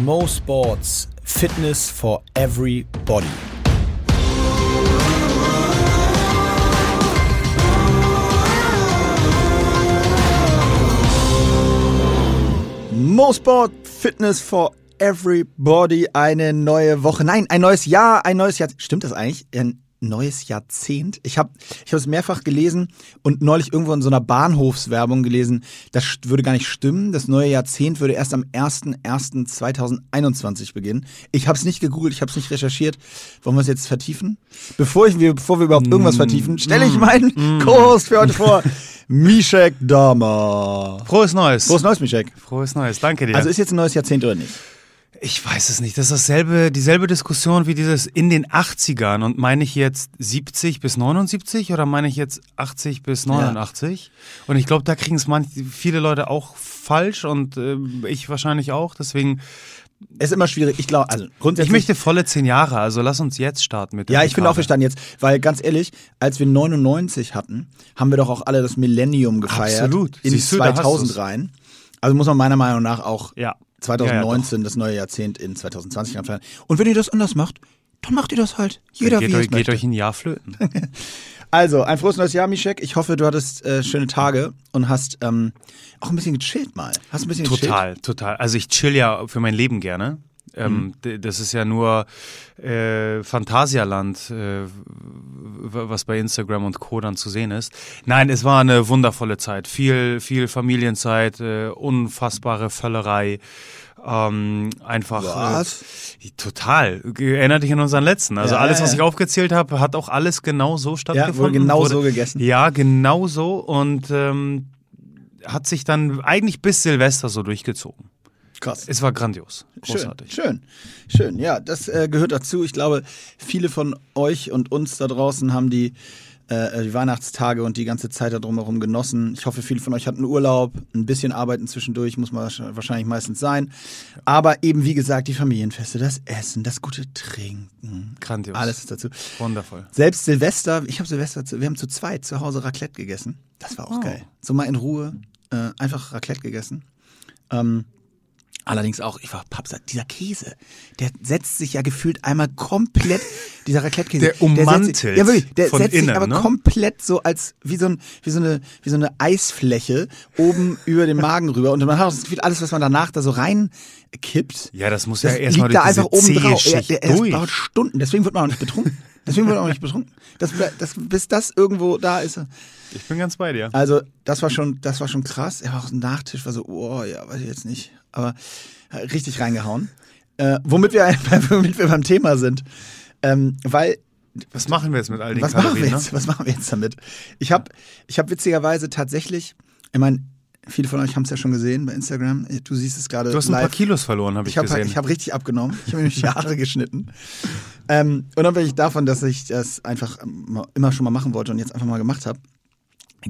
Mo Sports Fitness for Everybody. Mo Sport Fitness for Everybody. Eine neue Woche. Nein, ein neues Jahr, ein neues Jahr. Stimmt das eigentlich? Ein neues Jahrzehnt. Ich habe ich hab es mehrfach gelesen und neulich irgendwo in so einer Bahnhofswerbung gelesen, das würde gar nicht stimmen. Das neue Jahrzehnt würde erst am 01.01.2021 beginnen. Ich habe es nicht gegoogelt, ich habe es nicht recherchiert. Wollen wir es jetzt vertiefen? Bevor, ich, bevor wir überhaupt irgendwas vertiefen, stelle ich meinen Co-Host für heute vor. Mishek Dama. Frohes Neues. Frohes Neues, Mishek. Frohes Neues, danke dir. Also ist jetzt ein neues Jahrzehnt oder nicht? Ich weiß es nicht. Das ist dasselbe, dieselbe Diskussion wie dieses in den 80ern. Und meine ich jetzt 70 bis 79 oder meine ich jetzt 80 bis 89? Ja. Und ich glaube, da kriegen es viele Leute auch falsch und äh, ich wahrscheinlich auch. Deswegen es ist immer schwierig. Ich glaube, also grundsätzlich. Ich möchte volle zehn Jahre, also lass uns jetzt starten mit dem. Ja, ich finde auch, wir starten jetzt. Weil ganz ehrlich, als wir 99 hatten, haben wir doch auch alle das Millennium gefeiert. Absolut. In Siehst 2000 rein. Also muss man meiner Meinung nach auch ja. 2019 ja, das neue Jahrzehnt in 2020 anfangen. Und wenn ihr das anders macht, dann macht ihr das halt. Jeder geht wie euch. Geht euch ein Jahr flöten. also, ein frohes neues Jahr, Mischek. Ich hoffe, du hattest äh, schöne Tage und hast ähm, auch ein bisschen gechillt mal. Hast ein bisschen Total, gechillt? total. Also ich chill ja für mein Leben gerne. Ähm, mhm. Das ist ja nur äh, Phantasialand, äh, was bei Instagram und Co. dann zu sehen ist. Nein, es war eine wundervolle Zeit. Viel, viel Familienzeit, äh, unfassbare Völlerei. Ähm, einfach äh, was? Äh, total. Erinnert dich an unseren letzten. Also ja, alles, was ich aufgezählt habe, hat auch alles genau so stattgefunden. Ja, wurde genau wurde, so gegessen. Ja, genau so und ähm, hat sich dann eigentlich bis Silvester so durchgezogen. Krass. Es war grandios. Großartig. Schön, schön. schön. Ja, das äh, gehört dazu. Ich glaube, viele von euch und uns da draußen haben die, äh, die Weihnachtstage und die ganze Zeit da drumherum genossen. Ich hoffe, viele von euch hatten Urlaub. Ein bisschen Arbeiten zwischendurch muss man wahrscheinlich meistens sein. Aber eben, wie gesagt, die Familienfeste, das Essen, das gute Trinken. Grandios. Alles ist dazu. Wundervoll. Selbst Silvester, ich habe Silvester, wir haben zu zweit zu Hause Raclette gegessen. Das war auch oh. geil. So mal in Ruhe, äh, einfach Raclette gegessen. Ähm, Allerdings auch, ich war Papsa, dieser Käse, der setzt sich ja gefühlt einmal komplett, dieser Raclette-Käse. Der ummantelt. Der, ja, wirklich, der setzt innen, sich aber ne? komplett so als, wie so, ein, wie, so eine, wie so eine Eisfläche oben über den Magen rüber. Und man hat auch das Gefühl, alles, was man danach da so reinkippt. Ja, das muss das ja erstmal liegt da einfach oben drauf. Ja, der, der, dauert Stunden, deswegen wird man auch nicht betrunken. Deswegen wird man auch nicht betrunken. Das, das, bis das irgendwo da ist. Ich bin ganz bei dir. Also, das war schon, das war schon krass. Er war auch ein Nachtisch, war so, oh ja, weiß ich jetzt nicht. Aber richtig reingehauen. Äh, womit, wir, womit wir beim Thema sind. Ähm, weil. Was machen wir jetzt mit all den was Kalorien? Machen wir jetzt, ne? Was machen wir jetzt damit? Ich habe ich hab witzigerweise tatsächlich, ich meine, viele von euch haben es ja schon gesehen bei Instagram. Du siehst es gerade. Du hast ein live. paar Kilos verloren, habe ich, ich hab, gesehen. Ich habe richtig abgenommen. Ich habe mir die Haare geschnitten. Ähm, unabhängig davon, dass ich das einfach immer schon mal machen wollte und jetzt einfach mal gemacht habe,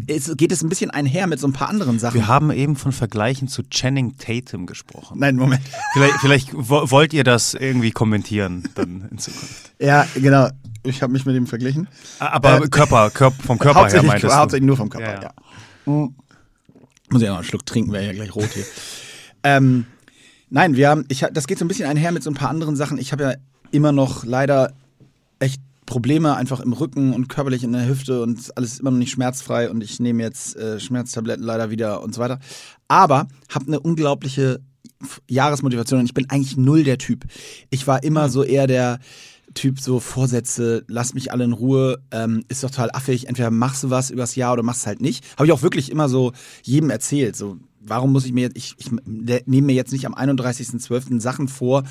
es geht es ein bisschen einher mit so ein paar anderen Sachen. Wir haben eben von Vergleichen zu Channing Tatum gesprochen. Nein, Moment. Vielleicht, vielleicht wollt ihr das irgendwie kommentieren dann in Zukunft. Ja, genau. Ich habe mich mit ihm verglichen. Aber äh, Körper, Körper, vom Körper her meintest du? Hauptsächlich nur vom Körper, ja. ja. Mhm. Muss ich auch noch einen Schluck trinken, wäre ja gleich rot hier. ähm, nein, wir haben, ich, das geht so ein bisschen einher mit so ein paar anderen Sachen. Ich habe ja immer noch leider echt Probleme einfach im Rücken und körperlich in der Hüfte und alles immer noch nicht schmerzfrei und ich nehme jetzt äh, Schmerztabletten leider wieder und so weiter. Aber habe eine unglaubliche Jahresmotivation und ich bin eigentlich null der Typ. Ich war immer so eher der Typ so Vorsätze, lass mich alle in Ruhe, ähm, ist doch total affig, entweder machst du was übers Jahr oder machst es halt nicht. Habe ich auch wirklich immer so jedem erzählt, so warum muss ich mir jetzt, ich, ich nehme mir jetzt nicht am 31.12. Sachen vor,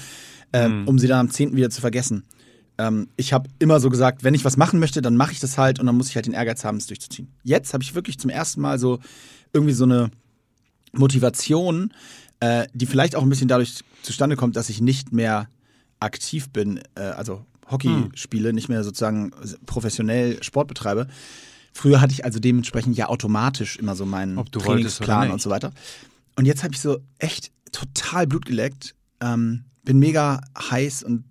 ähm, mhm. um sie dann am 10. wieder zu vergessen. Ähm, ich habe immer so gesagt, wenn ich was machen möchte, dann mache ich das halt und dann muss ich halt den Ehrgeiz haben, es durchzuziehen. Jetzt habe ich wirklich zum ersten Mal so irgendwie so eine Motivation, äh, die vielleicht auch ein bisschen dadurch zustande kommt, dass ich nicht mehr aktiv bin, äh, also Hockey hm. spiele, nicht mehr sozusagen professionell Sport betreibe. Früher hatte ich also dementsprechend ja automatisch immer so meinen Trainingsplan und so weiter. Und jetzt habe ich so echt total Blut geleckt, ähm, bin mega heiß und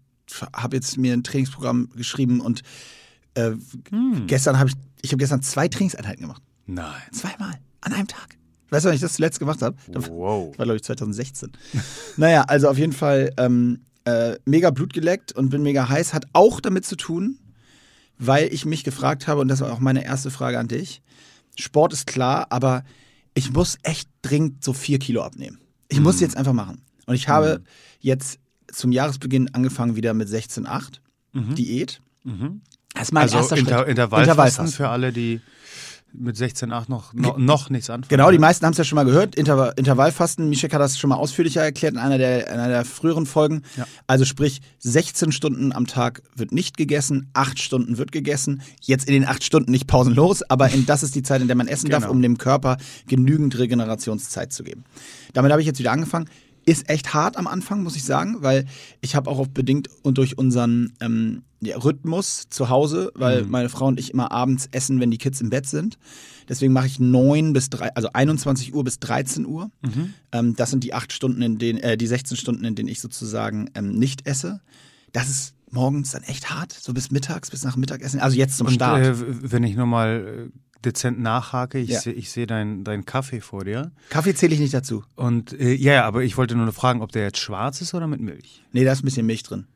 habe jetzt mir ein Trainingsprogramm geschrieben und äh, hm. gestern habe ich, ich habe gestern zwei Trainingseinheiten gemacht. Nein. Zweimal an einem Tag. Weißt du, wann ich das zuletzt gemacht habe? Wow. Das war, glaube ich, 2016. naja, also auf jeden Fall ähm, äh, mega Blut geleckt und bin mega heiß. Hat auch damit zu tun, weil ich mich gefragt habe, und das war auch meine erste Frage an dich. Sport ist klar, aber ich muss echt dringend so vier Kilo abnehmen. Ich Mhm. muss jetzt einfach machen. Und ich habe jetzt zum Jahresbeginn angefangen wieder mit 16,8 Diät. Das ist mein Also erster Inter Schritt. Intervallfasten für alle, die mit 16,8 noch, noch, noch nichts anfangen. Genau, die meisten haben es ja schon mal gehört. Intervall, Intervallfasten. Mischek hat das schon mal ausführlicher erklärt in einer der, einer der früheren Folgen. Ja. Also sprich, 16 Stunden am Tag wird nicht gegessen, 8 Stunden wird gegessen. Jetzt in den 8 Stunden nicht pausenlos, aber in, das ist die Zeit, in der man essen darf, Genau. um dem Körper genügend Regenerationszeit zu geben. Damit habe ich jetzt wieder angefangen. Ist echt hart am Anfang, muss ich sagen, weil ich habe auch oft bedingt und durch unseren ähm, ja, Rhythmus zu Hause, weil Mhm. meine Frau und ich immer abends essen, wenn die Kids im Bett sind. Deswegen mache ich 9 bis 3, also 21 Uhr bis 13 Uhr. Mhm. Ähm, das sind die acht Stunden, in denen, äh, die 16 Stunden, in denen ich sozusagen ähm, nicht esse. Das ist morgens dann echt hart, so bis mittags, bis nach Mittagessen. Also jetzt zum Und Start. äh, wenn ich nochmal äh, dezent nachhake, ich Ja. sehe ich seh deinen dein Kaffee vor dir. Kaffee zähle ich nicht dazu. Und äh, ja, aber ich wollte nur fragen, ob der jetzt schwarz ist oder mit Milch. Nee, da ist ein bisschen Milch drin.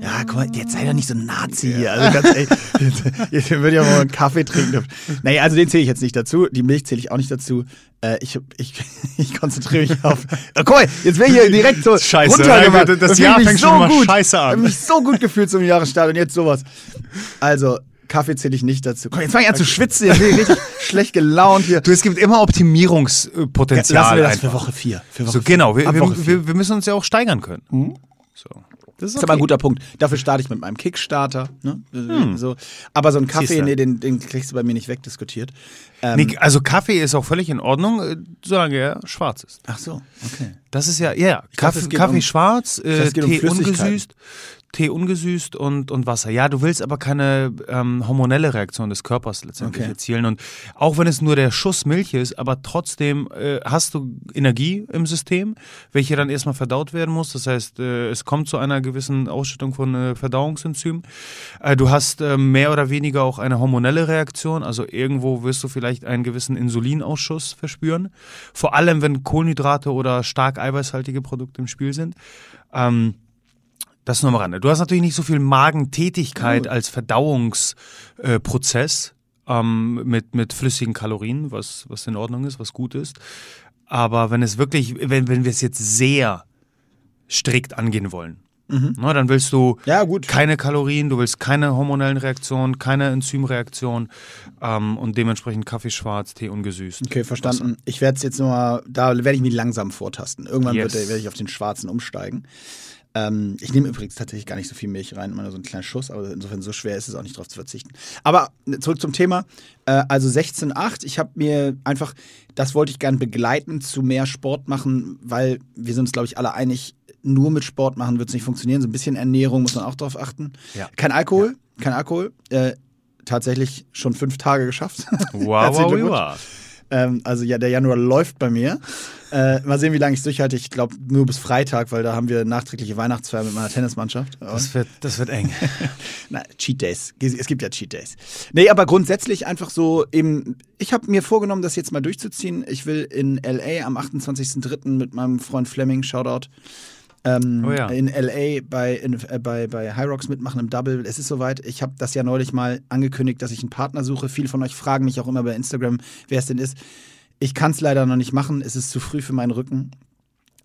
Ja, guck mal, jetzt sei doch nicht so ein Nazi hier. Also ganz ehrlich, jetzt, jetzt würde ja mal einen Kaffee trinken dürfen. Naja, also den zähle ich jetzt nicht dazu. Die Milch zähle ich auch nicht dazu. Äh, ich, ich, ich konzentriere mich auf. Oh, guck mal, jetzt wäre hier direkt so Scheiße, runtergemacht. das Da fühl Jahr ich fängt so schon mal gut. scheiße an. Ich habe mich so gut gefühlt zum Jahresstart und jetzt sowas. Also, Kaffee zähle ich nicht dazu. Komm, jetzt fange ich an zu schwitzen. Jetzt bin ich richtig schlecht gelaunt hier. Du, es gibt immer Optimierungspotenzial. Lassen wir das einfach. für Woche 4. Für Woche So, vier. genau, wir, wir, wir, wir müssen uns ja auch steigern können. So. Das Das ist aber ein guter Punkt. Dafür starte ich mit meinem Kickstarter. Ne? So. Aber so ein Kaffee, nee, den, den kriegst du bei mir nicht wegdiskutiert. Ähm, Nee, also Kaffee ist auch völlig in Ordnung, äh, solange er schwarz ist. ach so, okay. Das ist ja, ja, ja. glaub, Kaffee, geht Kaffee um- schwarz, äh, um Tee Flüssigkeiten. ungesüßt, Tee ungesüßt und, und Wasser. Ja, du willst aber keine ähm, hormonelle Reaktion des Körpers letztendlich Okay. erzielen. Und auch wenn es nur der Schuss Milch ist, aber trotzdem äh, hast du Energie im System, welche dann erstmal verdaut werden muss. Das heißt, äh, es kommt zu einer gewissen Ausschüttung von äh, Verdauungsenzymen. Äh, du hast äh, mehr oder weniger auch eine hormonelle Reaktion. Also irgendwo wirst du vielleicht einen gewissen Insulinausschuss verspüren. Vor allem, wenn Kohlenhydrate oder stark eiweißhaltige Produkte im Spiel sind. Ähm, das nur am Rande. Du hast natürlich nicht so viel Magentätigkeit als Verdauungsprozess äh, ähm, mit, mit flüssigen Kalorien, was, was in Ordnung ist, was gut ist. Aber wenn es wirklich, wenn, wenn wir es jetzt sehr strikt angehen wollen, na, dann willst du Ja, gut. keine Kalorien, du willst keine hormonellen Reaktionen, keine Enzymreaktion ähm, und dementsprechend Kaffee schwarz, Tee ungesüßt. Okay, verstanden. Ich werde es jetzt nur mal, da werde ich mich langsam vortasten. Irgendwann Yes. werde ich auf den schwarzen umsteigen. Ähm, ich nehme übrigens tatsächlich gar nicht so viel Milch rein, immer nur so einen kleinen Schuss, aber insofern so schwer ist es auch nicht drauf zu verzichten. Aber äh, zurück zum Thema. Äh, also 16,8. Ich habe mir einfach, das wollte ich gern begleiten zu mehr Sport machen, weil wir sind uns, glaube ich, alle einig, nur mit Sport machen wird es nicht funktionieren. So ein bisschen Ernährung muss man auch drauf achten. Ja. Kein Alkohol, kein Alkohol. Äh, tatsächlich schon fünf Tage geschafft. Wow, wow, wow. Ähm, also ja, der Januar läuft bei mir. Äh, mal sehen, wie lange ich es durchhalte. Ich glaube nur bis Freitag, weil da haben wir nachträgliche Weihnachtsfeier mit meiner Tennismannschaft. Das wird, das wird eng. Na, Cheat Days. Es gibt ja Cheat Days. Nee, aber grundsätzlich einfach so eben, ich habe mir vorgenommen, das jetzt mal durchzuziehen. Ich will in LA am 28.03. mit meinem Freund Fleming, Shoutout, ähm, Oh ja. in LA bei, in, äh, bei, bei High Rocks mitmachen im Double. Es ist soweit. Ich habe das ja neulich mal angekündigt, dass ich einen Partner suche. Viele von euch fragen mich auch immer bei Instagram, wer es denn ist. Ich kann es leider noch nicht machen. Es ist zu früh für meinen Rücken.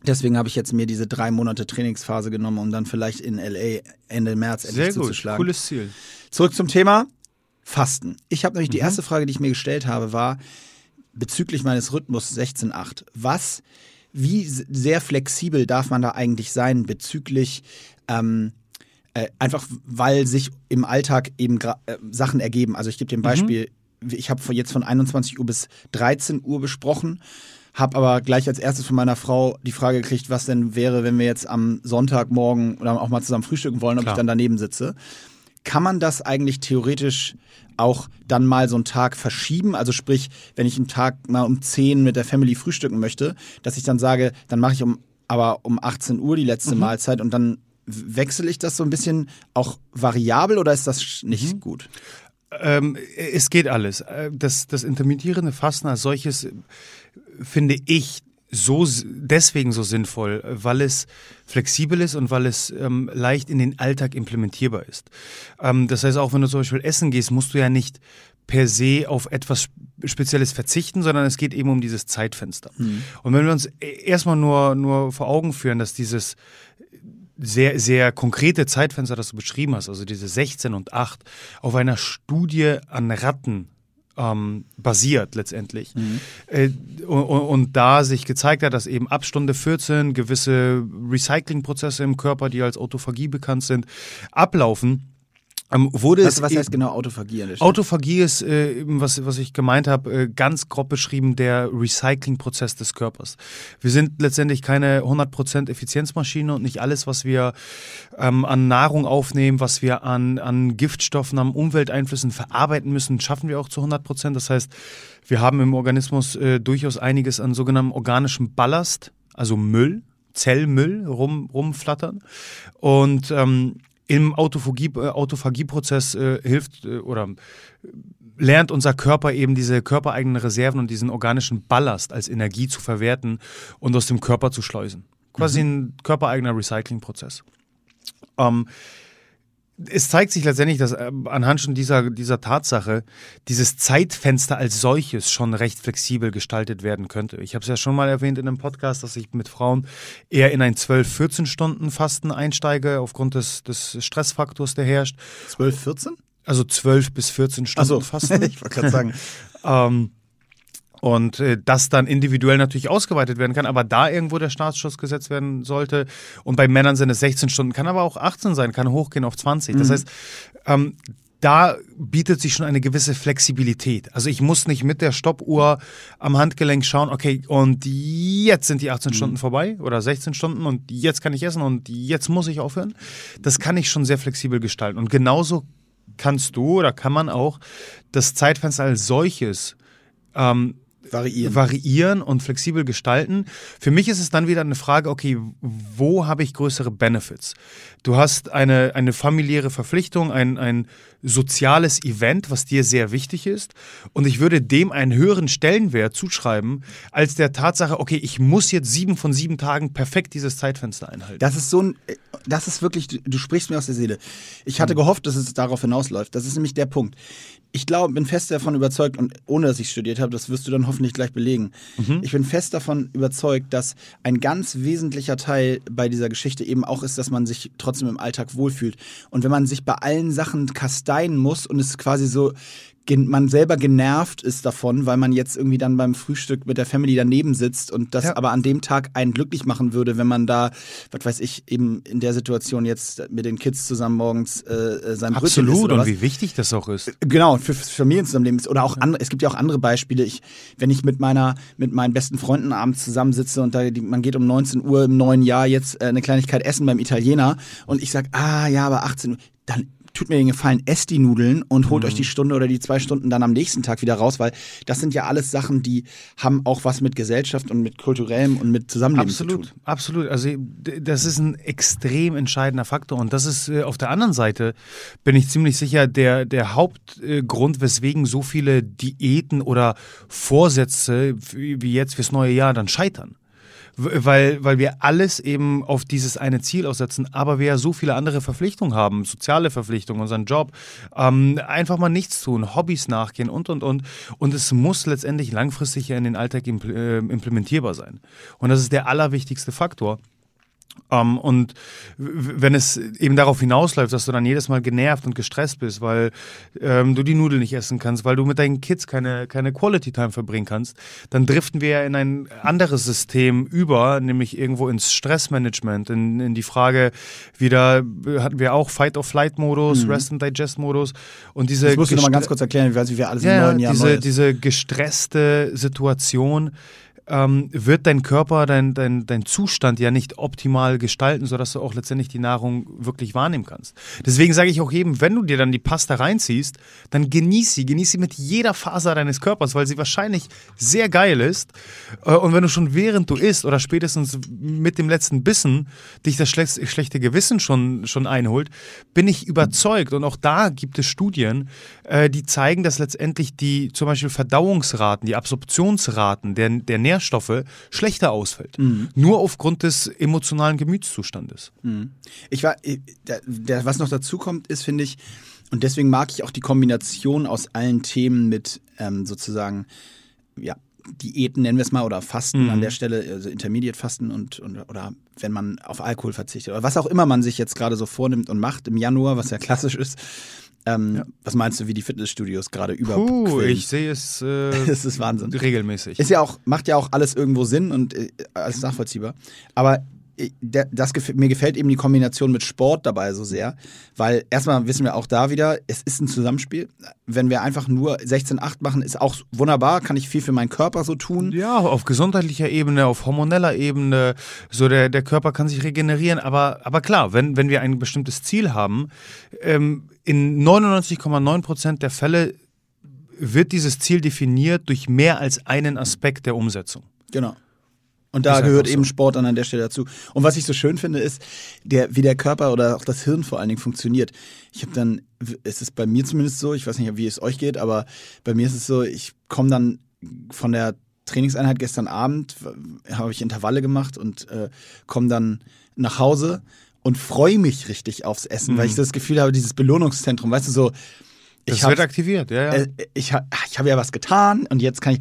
Deswegen habe ich jetzt mir diese drei Monate Trainingsphase genommen, um dann vielleicht in LA Ende März endlich Sehr gut, zuzuschlagen. cooles Ziel. Zurück zum Thema Fasten. Ich habe Mhm. nämlich die erste Frage, die ich mir gestellt habe, war bezüglich meines Rhythmus 16.8. Was, wie sehr flexibel darf man da eigentlich sein bezüglich ähm, äh, einfach, weil sich im Alltag eben äh, Sachen ergeben. Also ich gebe dir ein Beispiel. Ich habe jetzt von 21 Uhr bis 13 Uhr besprochen. Habe aber gleich als erstes von meiner Frau die Frage gekriegt, was denn wäre, wenn wir jetzt am Sonntagmorgen oder auch mal zusammen frühstücken wollen, ob Klar. ich dann daneben sitze. Kann man das eigentlich theoretisch auch dann mal so einen Tag verschieben? Also sprich, wenn ich einen Tag mal um 10 mit der Family frühstücken möchte, dass ich dann sage, dann mache ich um aber um 18 Uhr die letzte Mahlzeit und dann wechsle ich das so ein bisschen auch variabel oder ist das nicht gut? Ähm, es geht alles. Äh, das, das intermittierende Fasten als solches äh, finde ich so deswegen so sinnvoll, weil es flexibel ist und weil es ähm, leicht in den Alltag implementierbar ist. Ähm, das heißt, auch wenn du zum Beispiel essen gehst, musst du ja nicht per se auf etwas Spezielles verzichten, sondern es geht eben um dieses Zeitfenster. Mhm. Und wenn wir uns e-, erstmal nur, nur vor Augen führen, dass dieses sehr, sehr konkrete Zeitfenster, das du beschrieben hast, also diese 16 und 8, auf einer Studie an Ratten ähm, basiert letztendlich. Mhm. Äh, und, und, da sich gezeigt hat, dass eben ab Stunde 14 gewisse Recyclingprozesse im Körper, die als Autophagie bekannt sind, ablaufen ähm, wurde was, was heißt genau Autophagie? Autophagie ist, äh, was, was ich gemeint habe, äh, ganz grob beschrieben der Recyclingprozess des Körpers. Wir sind letztendlich keine 100% Effizienzmaschine und nicht alles, was wir ähm, an Nahrung aufnehmen, was wir an, an Giftstoffen, an Umwelteinflüssen verarbeiten müssen, schaffen wir auch zu 100%. Das heißt, wir haben im Organismus äh, durchaus einiges an sogenanntem organischem Ballast, also Müll, Zellmüll rum, rumflattern. Und ähm, im Autophagie, äh, Autophagieprozess äh, hilft äh, oder lernt unser Körper eben diese körpereigenen Reserven und diesen organischen Ballast als Energie zu verwerten und aus dem Körper zu schleusen. Quasi mhm. ein körpereigener Recyclingprozess. Ähm, es zeigt sich letztendlich, dass äh, anhand schon dieser, dieser Tatsache dieses Zeitfenster als solches schon recht flexibel gestaltet werden könnte. Ich habe es ja schon mal erwähnt in einem Podcast, dass ich mit Frauen eher in ein 12-14 Stunden Fasten einsteige, aufgrund des, des Stressfaktors, der herrscht. 12, 14? Also 12 bis 14 Stunden so. Fasten. ich wollte gerade sagen. ähm, und äh, das dann individuell natürlich ausgeweitet werden kann, aber da irgendwo der Startschuss gesetzt werden sollte. Und bei Männern sind es 16 Stunden, kann aber auch 18 sein, kann hochgehen auf 20. Das mhm. heißt, ähm, da bietet sich schon eine gewisse Flexibilität. Also ich muss nicht mit der Stoppuhr am Handgelenk schauen, okay, und jetzt sind die 18 mhm. Stunden vorbei oder 16 Stunden und jetzt kann ich essen und jetzt muss ich aufhören. Das kann ich schon sehr flexibel gestalten. Und genauso kannst du oder kann man auch das Zeitfenster als solches ähm, variieren. variieren und flexibel gestalten. Für mich ist es dann wieder eine Frage, okay, wo habe ich größere Benefits? Du hast eine, eine familiäre Verpflichtung, ein, ein soziales Event, was dir sehr wichtig ist. Und ich würde dem einen höheren Stellenwert zuschreiben, als der Tatsache, okay, ich muss jetzt sieben von sieben Tagen perfekt dieses Zeitfenster einhalten. Das ist so ein, das ist wirklich, du, sprichst mir aus der Seele. Ich hatte hm. gehofft, dass es darauf hinausläuft. Das ist nämlich der Punkt ich glaube, bin fest davon überzeugt, und ohne dass ich studiert habe, das wirst du dann hoffentlich gleich belegen. Mhm. Ich bin fest davon überzeugt, dass ein ganz wesentlicher Teil bei dieser Geschichte eben auch ist, dass man sich trotzdem im Alltag wohlfühlt. Und wenn man sich bei allen Sachen kasteien muss und es quasi so man selber genervt ist davon, weil man jetzt irgendwie dann beim Frühstück mit der Family daneben sitzt und das ja. aber an dem Tag einen glücklich machen würde, wenn man da, was weiß ich, eben in der Situation jetzt mit den Kids zusammen morgens äh, äh sein Brötchen Absolut, isst und was. wie wichtig das auch ist. Äh, genau, für, für Familien zusammenleben oder auch andere, es gibt ja auch andere Beispiele. Ich, wenn ich mit meiner, mit meinen besten Freunden abends zusammensitze und da, die, man geht um 19 Uhr im neuen Jahr jetzt äh, eine Kleinigkeit essen beim Italiener und ich sag, ah ja, aber 18 Uhr, dann tut mir den Gefallen, esst die Nudeln und holt mhm. euch die Stunde oder die zwei Stunden dann am nächsten Tag wieder raus, weil das sind ja alles Sachen, die haben auch was mit Gesellschaft und mit kulturellem und mit Zusammenleben absolut, zu tun. Absolut, also das ist ein extrem entscheidender Faktor und das ist äh, auf der anderen Seite, bin ich ziemlich sicher, der, der Hauptgrund, weswegen so viele Diäten oder Vorsätze wie jetzt fürs neue Jahr dann scheitern weil, weil wir alles eben auf dieses eine Ziel aussetzen, aber wir ja so viele andere Verpflichtungen haben, soziale Verpflichtungen, unseren Job, ähm, einfach mal nichts tun, Hobbys nachgehen und, und, und. Und es muss letztendlich langfristig ja in den Alltag äh, implementierbar sein. Und das ist der allerwichtigste Faktor. Um, ähm, und wenn es eben darauf hinausläuft, dass du dann jedes Mal genervt und gestresst bist, weil ähm, du die Nudeln nicht essen kannst, weil du mit deinen Kids keine, keine Quality Time verbringen kannst, dann driften wir ja in ein anderes System über, nämlich irgendwo ins Stressmanagement, in, in die Frage, wieder hatten wir auch Fight-or-Flight-Modus, mhm. Rest- and Digest-Modus und diese... Das musst du nochmal ganz kurz erklären, wie wir alles ja, im neuen Jahr diese, diese gestresste Situation, ähm, wird dein Körper, dein, dein, dein Zustand ja nicht optimal gestalten, sodass du auch letztendlich die Nahrung wirklich wahrnehmen kannst. Deswegen sage ich auch eben, wenn du dir dann die Pasta reinziehst, dann genieß sie, genieß sie mit jeder Faser deines Körpers, weil sie wahrscheinlich sehr geil ist. Äh, und wenn du schon während du isst oder spätestens mit dem letzten Bissen dich das schlechte Gewissen schon, schon einholt, bin ich überzeugt. Und auch da gibt es Studien, äh, die zeigen, dass letztendlich die zum Beispiel Verdauungsraten, die Absorptionsraten der, der Nährstoffe schlechter ausfällt. Mhm. Nur aufgrund des emotionalen Gemütszustandes. Mhm. Ich war, äh, der, der, was noch dazu kommt, ist, finde ich, und deswegen mag ich auch die Kombination aus allen Themen mit ähm, sozusagen, ja, Diäten nennen wir es mal oder Fasten mhm. an der Stelle, also Intermediate Fasten und, und oder wenn man auf Alkohol verzichtet oder was auch immer man sich jetzt gerade so vornimmt und macht im Januar, was ja klassisch ist, ähm, ja. Was meinst du, wie die Fitnessstudios gerade über? Puh, ich sehe es. Äh, das ist Wahnsinn. Regelmäßig. Ist ja auch, macht ja auch alles irgendwo Sinn und äh, alles nachvollziehbar. Aber das, mir gefällt eben die Kombination mit Sport dabei so sehr, weil erstmal wissen wir auch da wieder, es ist ein Zusammenspiel. Wenn wir einfach nur 16,8 machen, ist auch wunderbar, kann ich viel für meinen Körper so tun. Ja, auf gesundheitlicher Ebene, auf hormoneller Ebene, so der, der Körper kann sich regenerieren, aber, aber klar, wenn, wenn wir ein bestimmtes Ziel haben, ähm, in 99,9 Prozent der Fälle wird dieses Ziel definiert durch mehr als einen Aspekt der Umsetzung. Genau. Und da gehört eben so. Sport an der Stelle dazu. Und was ich so schön finde, ist, der, wie der Körper oder auch das Hirn vor allen Dingen funktioniert. Ich habe dann, es ist bei mir zumindest so, ich weiß nicht, wie es euch geht, aber bei mir ist es so, ich komme dann von der Trainingseinheit gestern Abend, habe ich Intervalle gemacht und äh, komme dann nach Hause und freue mich richtig aufs Essen, mhm. weil ich das Gefühl habe, dieses Belohnungszentrum, weißt du, so, das wird aktiviert, ja, ja. Äh, ich ich habe ja was getan und jetzt kann ich.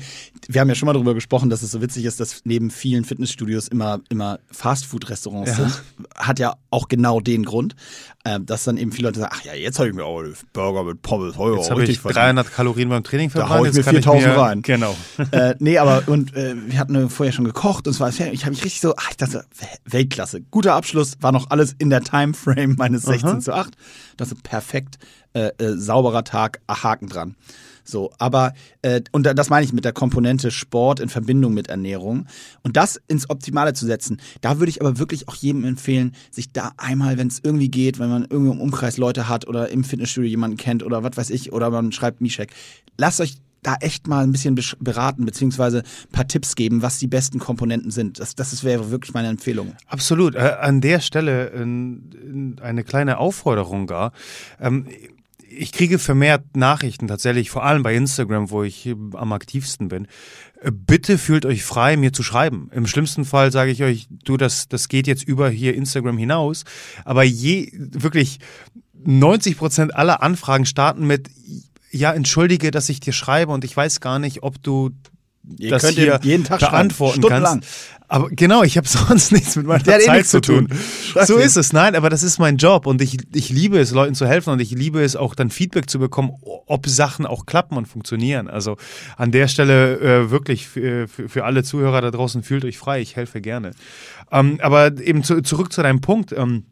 Wir haben ja schon mal darüber gesprochen, dass es so witzig ist, dass neben vielen Fitnessstudios immer, immer Fastfood-Restaurants ja. sind. Hat ja auch genau den Grund, äh, dass dann eben viele Leute sagen: Ach ja, jetzt habe ich mir auch Burger mit Pommes. Oh, jetzt habe ich 300 verdient. Kalorien beim Training verbrannt. Da hau ich mir 4000 rein. Genau. Äh, nee, aber und äh, wir hatten vorher schon gekocht und es war Ich habe mich richtig so, ach, ich dachte, Weltklasse. Guter Abschluss, war noch alles in der Timeframe meines 16 Aha. zu 8. Das ist perfekt äh, äh, sauberer Tag, Haken dran. So, aber, äh, und das meine ich mit der Komponente Sport in Verbindung mit Ernährung. Und das ins Optimale zu setzen, da würde ich aber wirklich auch jedem empfehlen, sich da einmal, wenn es irgendwie geht, wenn man irgendwie im Umkreis Leute hat oder im Fitnessstudio jemanden kennt oder was weiß ich, oder man schreibt Mishek, lasst euch da echt mal ein bisschen beraten, beziehungsweise ein paar Tipps geben, was die besten Komponenten sind. Das, das wäre wirklich meine Empfehlung. Absolut. Äh, an der Stelle äh, eine kleine Aufforderung gar. Ähm, ich kriege vermehrt Nachrichten tatsächlich, vor allem bei Instagram, wo ich am aktivsten bin. Äh, bitte fühlt euch frei, mir zu schreiben. Im schlimmsten Fall sage ich euch, du, das, das geht jetzt über hier Instagram hinaus. Aber je, wirklich 90 Prozent aller Anfragen starten mit, ja, entschuldige, dass ich dir schreibe und ich weiß gar nicht, ob du Ihr das hier jeden Tag beantworten kannst. Aber genau, ich habe sonst nichts mit meiner Der Zeit zu tun. tun. So ist es. Nein, aber das ist mein Job und ich, ich liebe es, Leuten zu helfen und ich liebe es auch dann Feedback zu bekommen, ob Sachen auch klappen und funktionieren. Also an der Stelle äh, wirklich für, für, alle Zuhörer da draußen fühlt euch frei. Ich helfe gerne. Ähm, aber eben zu, zurück zu deinem Punkt. Ähm,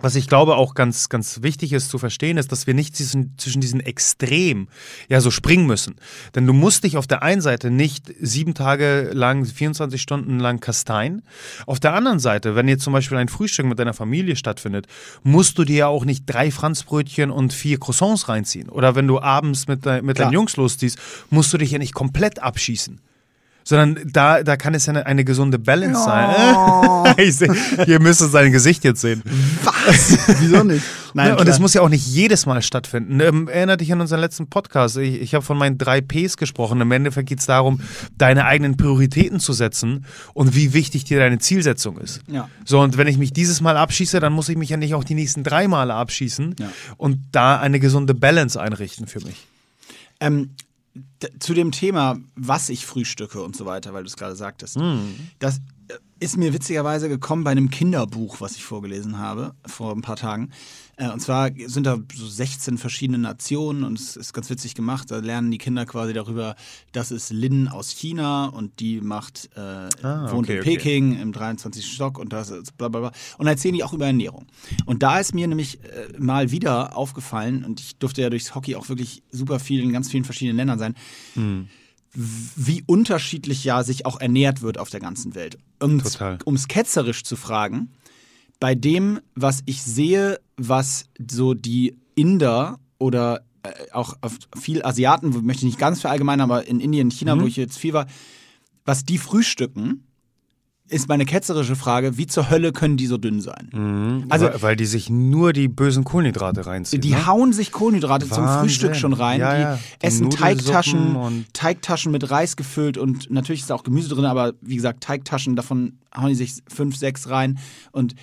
was ich glaube auch ganz, ganz wichtig ist zu verstehen, ist, dass wir nicht zwischen, zwischen diesen Extrem ja so springen müssen. Denn du musst dich auf der einen Seite nicht sieben Tage lang, 24 Stunden lang kasteien. Auf der anderen Seite, wenn jetzt zum Beispiel ein Frühstück mit deiner Familie stattfindet, musst du dir ja auch nicht drei Franzbrötchen und vier Croissants reinziehen. Oder wenn du abends mit, mit deinen Jungs losziehst, musst du dich ja nicht komplett abschießen sondern da, da kann es ja eine, eine gesunde Balance oh. sein. seh, hier müsst ihr sein Gesicht jetzt sehen. Was? Wieso nicht? Nein, und es muss ja auch nicht jedes Mal stattfinden. Ähm, erinnere dich an unseren letzten Podcast. Ich, ich habe von meinen drei Ps gesprochen. Im Endeffekt geht es darum, deine eigenen Prioritäten zu setzen und wie wichtig dir deine Zielsetzung ist. Ja. So, und wenn ich mich dieses Mal abschieße, dann muss ich mich ja nicht auch die nächsten drei Male abschießen ja. und da eine gesunde Balance einrichten für mich. Ähm, zu dem Thema, was ich frühstücke und so weiter, weil du es gerade sagtest. Mm. Das äh, ist mir witzigerweise gekommen bei einem Kinderbuch, was ich vorgelesen habe vor ein paar Tagen. Äh, und zwar sind da so 16 verschiedene Nationen und es ist ganz witzig gemacht. Da lernen die Kinder quasi darüber, das ist Lin aus China und die macht, äh, ah, wohnt okay, in Peking okay. im 23. Stock und das ist bla bla bla. Und erzählen die auch über Ernährung. Und da ist mir nämlich äh, mal wieder aufgefallen, und ich durfte ja durchs Hockey auch wirklich super viel in ganz vielen verschiedenen Ländern sein. Mhm wie unterschiedlich ja sich auch ernährt wird auf der ganzen Welt. Um es ketzerisch zu fragen, bei dem, was ich sehe, was so die Inder oder äh, auch viel Asiaten, möchte ich nicht ganz verallgemeinern, aber in Indien, China, mhm. wo ich jetzt viel war, was die frühstücken, ist meine ketzerische Frage, wie zur Hölle können die so dünn sein? Mhm, also, weil, weil, die sich nur die bösen Kohlenhydrate reinziehen. Die ne? hauen sich Kohlenhydrate Wahnsinn. zum Frühstück schon rein. Ja, die, ja. essen Teigtaschen, Teigtaschen mit Reis gefüllt und natürlich ist da auch Gemüse drin, aber wie gesagt, Teigtaschen, davon hauen die sich fünf, sechs rein. Und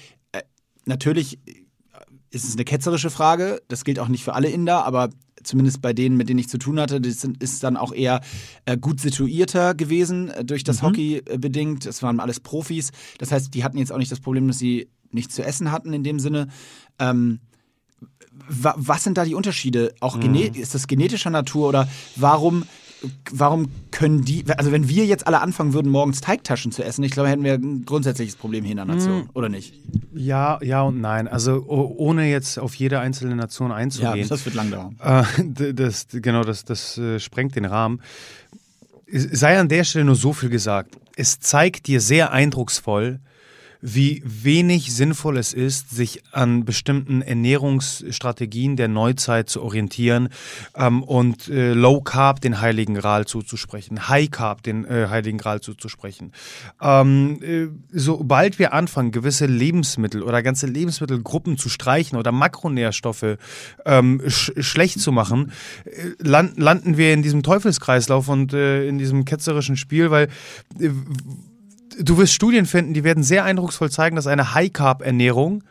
natürlich ist es eine ketzerische Frage, das gilt auch nicht für alle Inder, aber zumindest bei denen, mit denen ich zu tun hatte, das ist dann auch eher äh, gut situierter gewesen, äh, durch das mhm. Hockey äh, bedingt. Es waren alles Profis. Das heißt, die hatten jetzt auch nicht das Problem, dass sie nichts zu essen hatten in dem Sinne. Ähm, was sind da die Unterschiede? Auch mhm. ist das genetischer Natur oder warum warum können die, also wenn wir jetzt alle anfangen würden, morgens Teigtaschen zu essen, ich glaube, hätten wir ein grundsätzliches Problem hier in der Nation, mm. oder nicht? Ja, ja und nein. Also ohne jetzt auf jede einzelne Nation einzugehen. Ja, das wird lang dauern. Äh, das, genau, das, das äh, sprengt den Rahmen. Sei an der Stelle nur so viel gesagt. Es zeigt dir sehr eindrucksvoll, wie wenig sinnvoll es ist, sich an bestimmten Ernährungsstrategien der Neuzeit zu orientieren ähm, und äh, Low Carb den Heiligen Gral zuzusprechen, High Carb den äh, Heiligen Gral zuzusprechen. Ähm, äh, sobald wir anfangen, gewisse Lebensmittel oder ganze Lebensmittelgruppen zu streichen oder Makronährstoffe ähm, sch schlecht zu machen, äh, land landen wir in diesem Teufelskreislauf und äh, in diesem ketzerischen Spiel, weil äh, du wirst Studien finden, die werden sehr eindrucksvoll zeigen, dass eine High-Carb-Ernährung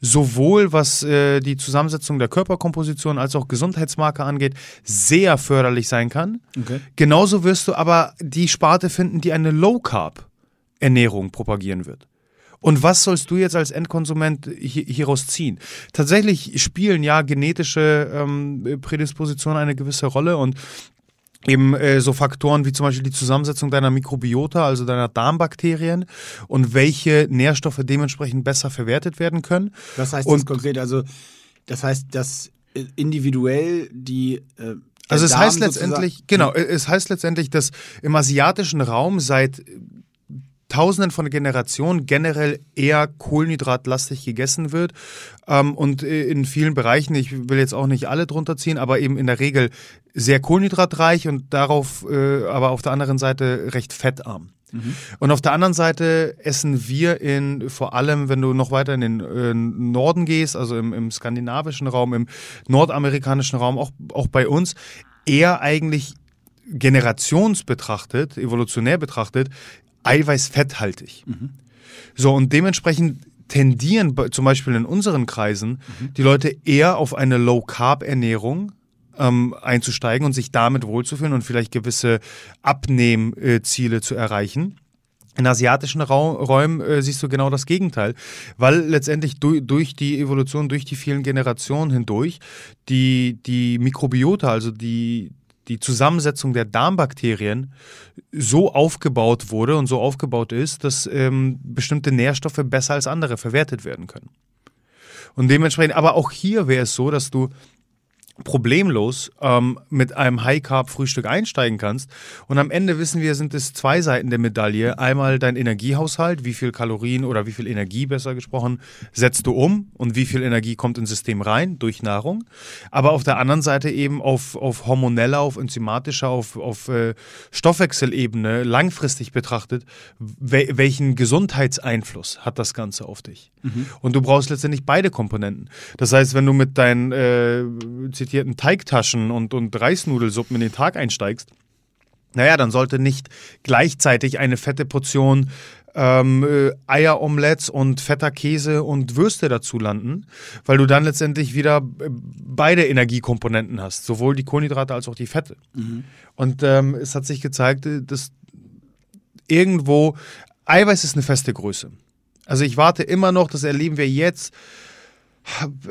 sowohl was äh, die Zusammensetzung der Körperkomposition als auch Gesundheitsmarker angeht, sehr förderlich sein kann. Okay. Genauso wirst du aber die Sparte finden, die eine Low-Carb-Ernährung propagieren wird. Und was sollst du jetzt als Endkonsument hieraus ziehen? Tatsächlich spielen ja genetische ähm, Prädispositionen eine gewisse Rolle und eben äh, so Faktoren wie zum Beispiel die Zusammensetzung deiner Mikrobiota, also deiner Darmbakterien und welche Nährstoffe dementsprechend besser verwertet werden können. Was heißt und, das konkret? Also das heißt, dass äh, individuell die äh, also es Darm heißt letztendlich, genau, es heißt letztendlich, dass im asiatischen Raum seit Tausenden von Generationen generell eher kohlenhydratlastig gegessen wird ähm, und äh, in vielen Bereichen, ich will jetzt auch nicht alle drunter ziehen, aber eben in der Regel sehr kohlenhydratreich und darauf äh, aber auf der anderen Seite recht fettarm. Mhm. Und auf der anderen Seite essen wir in, vor allem, wenn du noch weiter in den äh, Norden gehst, also im, im skandinavischen Raum, im nordamerikanischen Raum, auch, auch bei uns, eher eigentlich generationsbetrachtet, evolutionär betrachtet, eiweißfetthaltig. Mhm. So, und dementsprechend tendieren zum Beispiel in unseren Kreisen mhm. die Leute eher auf eine Low-Carb-Ernährung ähm, einzusteigen und sich damit wohlzufühlen und vielleicht gewisse Abnehmziele zu erreichen. In asiatischen Raum, Räumen äh, siehst du genau das Gegenteil, weil letztendlich du, durch die Evolution, durch die vielen Generationen hindurch, die, die Mikrobiota, also die, die Zusammensetzung der Darmbakterien so aufgebaut wurde und so aufgebaut ist, dass ähm, bestimmte Nährstoffe besser als andere verwertet werden können. Und dementsprechend, aber auch hier wäre es so, dass du problemlos ähm, mit einem High-Carb-Frühstück einsteigen kannst. Und am Ende wissen wir, sind es zwei Seiten der Medaille. Einmal dein Energiehaushalt, wie viel Kalorien oder wie viel Energie besser gesprochen setzt du um und wie viel Energie kommt ins System rein durch Nahrung. Aber auf der anderen Seite eben auf, auf hormoneller, auf enzymatischer, auf, auf äh, Stoffwechselebene langfristig betrachtet, we welchen Gesundheitseinfluss hat das Ganze auf dich. Mhm. Und du brauchst letztendlich beide Komponenten. Das heißt, wenn du mit deinen äh, zitierten Teigtaschen und, und Reisnudelsuppen in den Tag einsteigst, naja, dann sollte nicht gleichzeitig eine fette Portion ähm, äh, Eieromelettes und fetter Käse und Würste dazu landen, weil du dann letztendlich wieder äh, beide Energiekomponenten hast, sowohl die Kohlenhydrate als auch die Fette. Mhm. Und ähm, es hat sich gezeigt, äh, dass irgendwo Eiweiß ist eine feste Größe. Also ich warte immer noch, das erleben wir jetzt,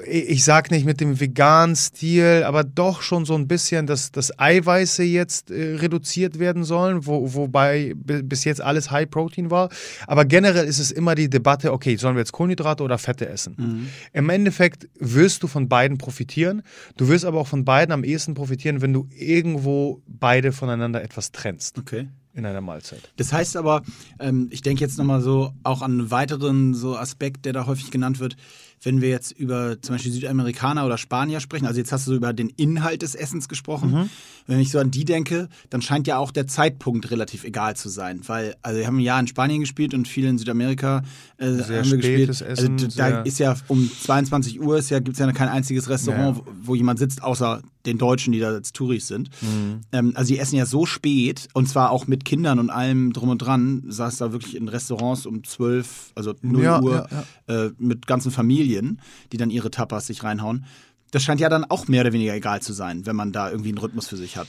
ich sag nicht mit dem veganen Stil, aber doch schon so ein bisschen, dass das Eiweiße jetzt äh, reduziert werden sollen, wo, wobei bis jetzt alles High Protein war. Aber generell ist es immer die Debatte, okay, sollen wir jetzt Kohlenhydrate oder Fette essen? Mhm. Im Endeffekt wirst du von beiden profitieren. Du wirst aber auch von beiden am ehesten profitieren, wenn du irgendwo beide voneinander etwas trennst. Okay in einer Mahlzeit. Das heißt aber, ähm, ich denke jetzt nochmal so auch an einen weiteren so Aspekt, der da häufig genannt wird wenn wir jetzt über zum Beispiel Südamerikaner oder Spanier sprechen, also jetzt hast du so über den Inhalt des Essens gesprochen. Mhm. Wenn ich so an die denke, dann scheint ja auch der Zeitpunkt relativ egal zu sein, weil also wir haben ein Jahr in Spanien gespielt und viel in Südamerika äh, haben wir gespielt. Also Essen, also da ist ja um 22 Uhr ja, gibt es ja kein einziges Restaurant, ja. wo, wo jemand sitzt, außer den Deutschen, die da als Touris sind. Mhm. Ähm, also die essen ja so spät und zwar auch mit Kindern und allem drum und dran. Saß da wirklich in Restaurants um 12, also 0 ja, Uhr ja, äh, mit ganzen Familien, die dann ihre Tapas sich reinhauen. Das scheint ja dann auch mehr oder weniger egal zu sein, wenn man da irgendwie einen Rhythmus für sich hat.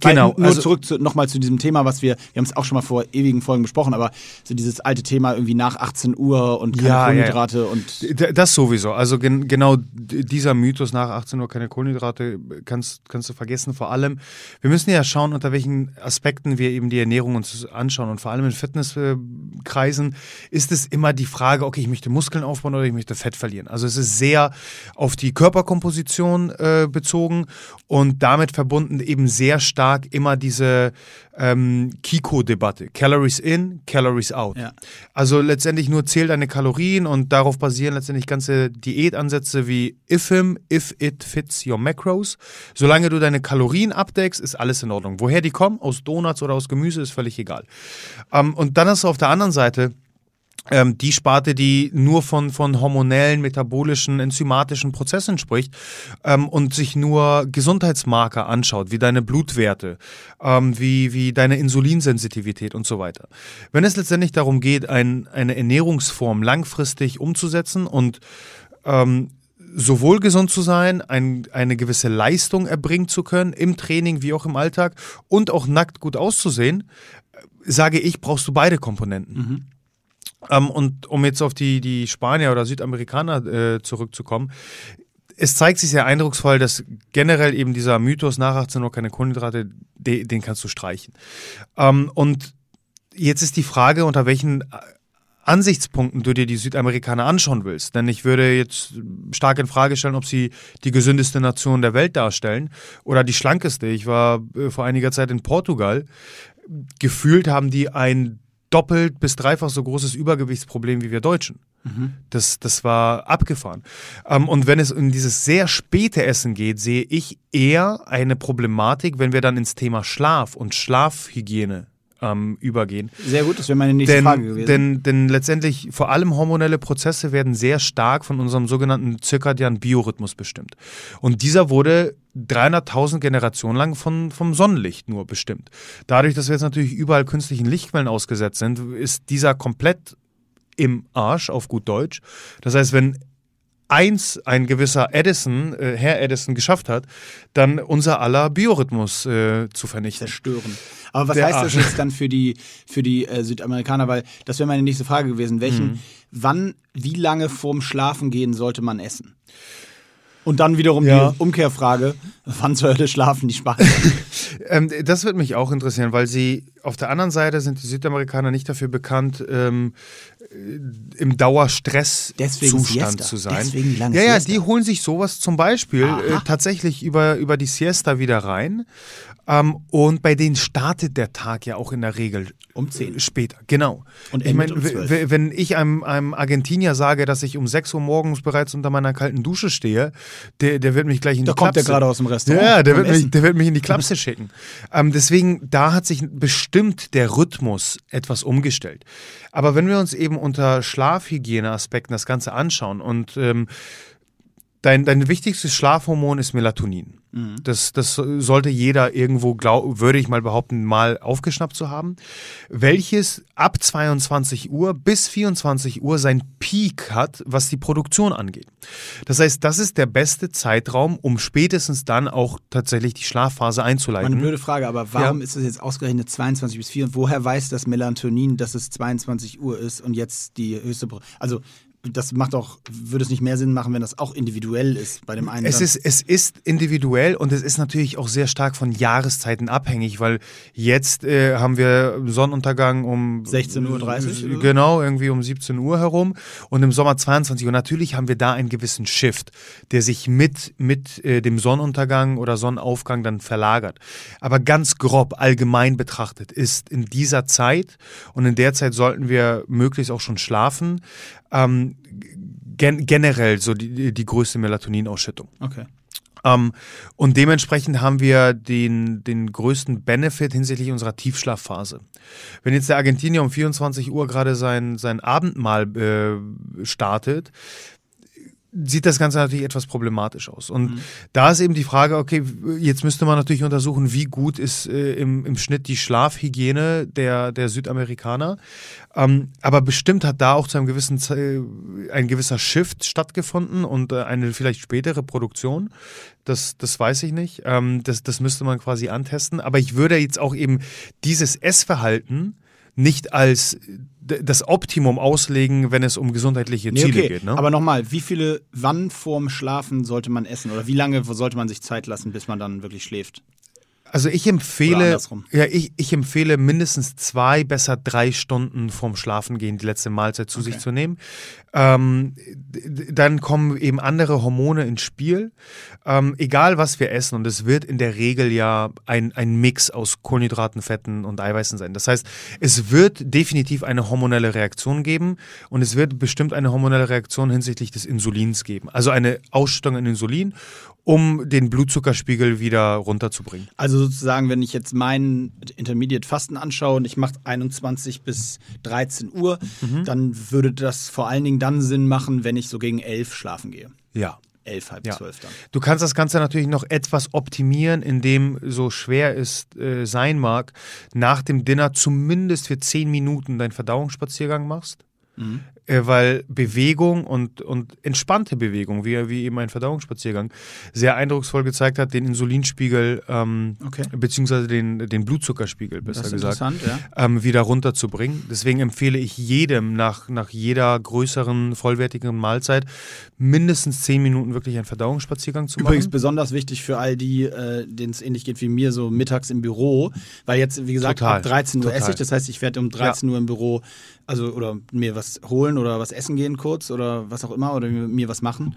Genau. Weil, nur also, zurück zu, nochmal zu diesem Thema, was wir, wir haben es auch schon mal vor ewigen Folgen besprochen, aber so dieses alte Thema irgendwie nach 18 Uhr und keine ja, Kohlenhydrate ja, ja. und. Das sowieso. Also gen, genau dieser Mythos nach 18 Uhr keine Kohlenhydrate kannst, kannst du vergessen. Vor allem, wir müssen ja schauen, unter welchen Aspekten wir eben die Ernährung uns anschauen. Und vor allem in Fitnesskreisen ist es immer die Frage, okay, ich möchte Muskeln aufbauen oder ich möchte Fett verlieren. Also es ist sehr auf die Körperkomposition äh, bezogen und damit verbunden eben sehr stark stark immer diese ähm, Kiko-Debatte. Calories in, Calories out. Ja. Also letztendlich nur zähl deine Kalorien und darauf basieren letztendlich ganze Diätansätze wie IFIM, if it fits your macros. Solange du deine Kalorien abdeckst, ist alles in Ordnung. Woher die kommen, aus Donuts oder aus Gemüse, ist völlig egal. Ähm, und dann hast du auf der anderen Seite ähm, die Sparte, die nur von, von hormonellen, metabolischen, enzymatischen Prozessen spricht ähm, und sich nur Gesundheitsmarker anschaut, wie deine Blutwerte, ähm, wie, wie deine Insulinsensitivität und so weiter. Wenn es letztendlich darum geht, ein, eine Ernährungsform langfristig umzusetzen und ähm, sowohl gesund zu sein, ein, eine gewisse Leistung erbringen zu können, im Training wie auch im Alltag und auch nackt gut auszusehen, sage ich, brauchst du beide Komponenten. Mhm. Ähm, und um jetzt auf die, die Spanier oder Südamerikaner äh, zurückzukommen, es zeigt sich sehr eindrucksvoll, dass generell eben dieser Mythos nach 18 Uhr keine Kohlenhydrate, den, den kannst du streichen. Ähm, und jetzt ist die Frage, unter welchen äh, Ansichtspunkten du dir die Südamerikaner anschauen willst. Denn ich würde jetzt stark in Frage stellen, ob sie die gesündeste Nation der Welt darstellen oder die schlankeste. Ich war äh, vor einiger Zeit in Portugal. Gefühlt haben die ein doppelt bis dreifach so großes Übergewichtsproblem wie wir Deutschen. Mhm. Das, das war abgefahren. Ähm, und wenn es um dieses sehr späte Essen geht, sehe ich eher eine Problematik, wenn wir dann ins Thema Schlaf und Schlafhygiene ähm, übergehen. Sehr gut, das wäre meine nächste denn, Frage gewesen. Denn, denn letztendlich, vor allem hormonelle Prozesse werden sehr stark von unserem sogenannten zirkadianen Biorhythmus bestimmt. Und dieser wurde 300.000 Generationen lang von, vom Sonnenlicht nur bestimmt. Dadurch, dass wir jetzt natürlich überall künstlichen Lichtquellen ausgesetzt sind, ist dieser komplett im Arsch, auf gut Deutsch. Das heißt, wenn eins ein gewisser Edison, äh, Herr Edison, geschafft hat, dann unser aller Biorhythmus äh, zu vernichten. Zerstören. Aber was Der heißt Arsch. das jetzt dann für die, für die äh, Südamerikaner? Weil das wäre meine nächste Frage gewesen. Welchen, mhm. wann, wie lange vorm Schlafen gehen sollte man essen? Und dann wiederum ja. die Umkehrfrage, wann zur Hölle schlafen die Spanier? ähm, das wird mich auch interessieren, weil sie auf der anderen Seite sind die Südamerikaner nicht dafür bekannt, ähm, im Dauerstresszustand zu sein. Deswegen lange ja, ja, die holen sich sowas zum Beispiel äh, tatsächlich über, über die Siesta wieder rein. Ähm, und bei denen startet der Tag ja auch in der Regel um 10 später. Genau. Und ich meine, um wenn ich einem, einem Argentinier sage, dass ich um 6 Uhr morgens bereits unter meiner kalten Dusche stehe, der, der wird mich gleich in da die Klapse. Da kommt der gerade aus dem Restaurant. Ja, der wird, mich, der wird mich in die Klapse schicken. Ähm, deswegen, da hat sich bestimmt der Rhythmus etwas umgestellt. Aber wenn wir uns eben unter Schlafhygieneaspekten das Ganze anschauen und ähm, dein, dein wichtigstes Schlafhormon ist Melatonin. Mhm. Das, das sollte jeder irgendwo, glaub, würde ich mal behaupten, mal aufgeschnappt zu haben. Welches ab 22 Uhr bis 24 Uhr sein Peak hat, was die Produktion angeht. Das heißt, das ist der beste Zeitraum, um spätestens dann auch tatsächlich die Schlafphase einzuleiten. Eine blöde Frage, aber warum ja. ist es jetzt ausgerechnet 22 bis 4? Woher weiß das Melatonin, dass es 22 Uhr ist und jetzt die höchste. Pro also das macht auch, würde es nicht mehr Sinn machen, wenn das auch individuell ist bei dem einen? Es ist, es ist individuell und es ist natürlich auch sehr stark von Jahreszeiten abhängig, weil jetzt äh, haben wir Sonnenuntergang um 16.30 Uhr? Genau, irgendwie um 17 Uhr herum und im Sommer 22 Uhr. Natürlich haben wir da einen gewissen Shift, der sich mit, mit äh, dem Sonnenuntergang oder Sonnenaufgang dann verlagert. Aber ganz grob, allgemein betrachtet, ist in dieser Zeit und in der Zeit sollten wir möglichst auch schon schlafen, ähm, gen generell so die, die größte Melatoninausschüttung. Okay. Ähm, und dementsprechend haben wir den, den größten Benefit hinsichtlich unserer Tiefschlafphase. Wenn jetzt der Argentinier um 24 Uhr gerade sein, sein Abendmahl äh, startet, sieht das Ganze natürlich etwas problematisch aus. Und da ist eben die Frage, okay, jetzt müsste man natürlich untersuchen, wie gut ist äh, im, im Schnitt die Schlafhygiene der, der Südamerikaner. Ähm, aber bestimmt hat da auch zu einem gewissen Ze ein gewisser Shift stattgefunden und äh, eine vielleicht spätere Produktion. Das, das weiß ich nicht. Ähm, das, das müsste man quasi antesten. Aber ich würde jetzt auch eben dieses Essverhalten nicht als das Optimum auslegen, wenn es um gesundheitliche Nee, Ziele okay. geht. Ne? Aber nochmal, wie viele, wann vorm Schlafen sollte man essen? Oder wie lange sollte man sich Zeit lassen, bis man dann wirklich schläft? Also ich empfehle, ja, ich, ich empfehle mindestens zwei, besser drei Stunden vorm Schlafengehen die letzte Mahlzeit zu sich Okay. zu nehmen. Ähm, dann kommen eben andere Hormone ins Spiel. Ähm, egal was wir essen, und es wird in der Regel ja ein, ein Mix aus Kohlenhydraten, Fetten und Eiweißen sein. Das heißt, es wird definitiv eine hormonelle Reaktion geben und es wird bestimmt eine hormonelle Reaktion hinsichtlich des Insulins geben. Also eine Ausschüttung an Insulin, um den Blutzuckerspiegel wieder runterzubringen. Also sozusagen, wenn ich jetzt meinen Intermediate Fasten anschaue und ich mache 21 bis 13 Uhr, Mhm. dann würde das vor allen Dingen dann Sinn machen, wenn ich so gegen 11 schlafen gehe. Ja. 11, halb Ja. 12 dann. Du kannst das Ganze natürlich noch etwas optimieren, indem so schwer es äh, sein mag, nach dem Dinner zumindest für 10 Minuten deinen Verdauungsspaziergang machst. Äh, weil Bewegung und, und entspannte Bewegung, wie, wie eben ein Verdauungsspaziergang, sehr eindrucksvoll gezeigt hat, den Insulinspiegel ähm, Okay. beziehungsweise den, den Blutzuckerspiegel, besser gesagt, ja. ähm, wieder runterzubringen. Deswegen empfehle ich jedem nach, nach jeder größeren, vollwertigen Mahlzeit mindestens 10 Minuten wirklich einen Verdauungsspaziergang zu Übrigens machen. besonders wichtig für all die, äh, denen es ähnlich geht wie mir, so mittags im Büro, weil jetzt, wie gesagt, Total, ab 13 Uhr total. esse ich, das heißt, ich werde um 13 Uhr im Büro, also oder mir was holen oder was essen gehen kurz oder was auch immer oder mir, was machen.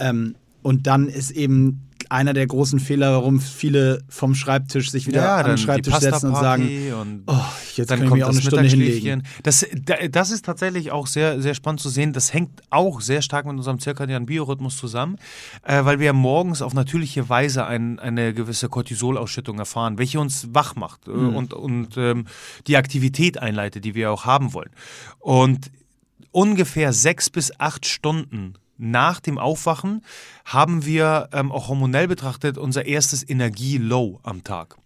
Ähm, und dann ist eben einer der großen Fehler, warum viele vom Schreibtisch sich wieder an den Schreibtisch setzen und sagen, und oh, jetzt dann kann ich kommt mir auch das eine Stunde hinlegen. Das, da- das ist tatsächlich auch sehr, sehr spannend zu sehen. Das hängt auch sehr stark mit unserem zirkadianen Biorhythmus zusammen, äh, weil wir morgens auf natürliche Weise ein, eine gewisse Cortisolausschüttung erfahren, welche uns wach macht äh, Mhm. und, und ähm, die Aktivität einleitet, die wir auch haben wollen. Und ungefähr sechs bis acht Stunden nach dem Aufwachen haben wir ähm, auch hormonell betrachtet unser erstes Energie-Low am Tag.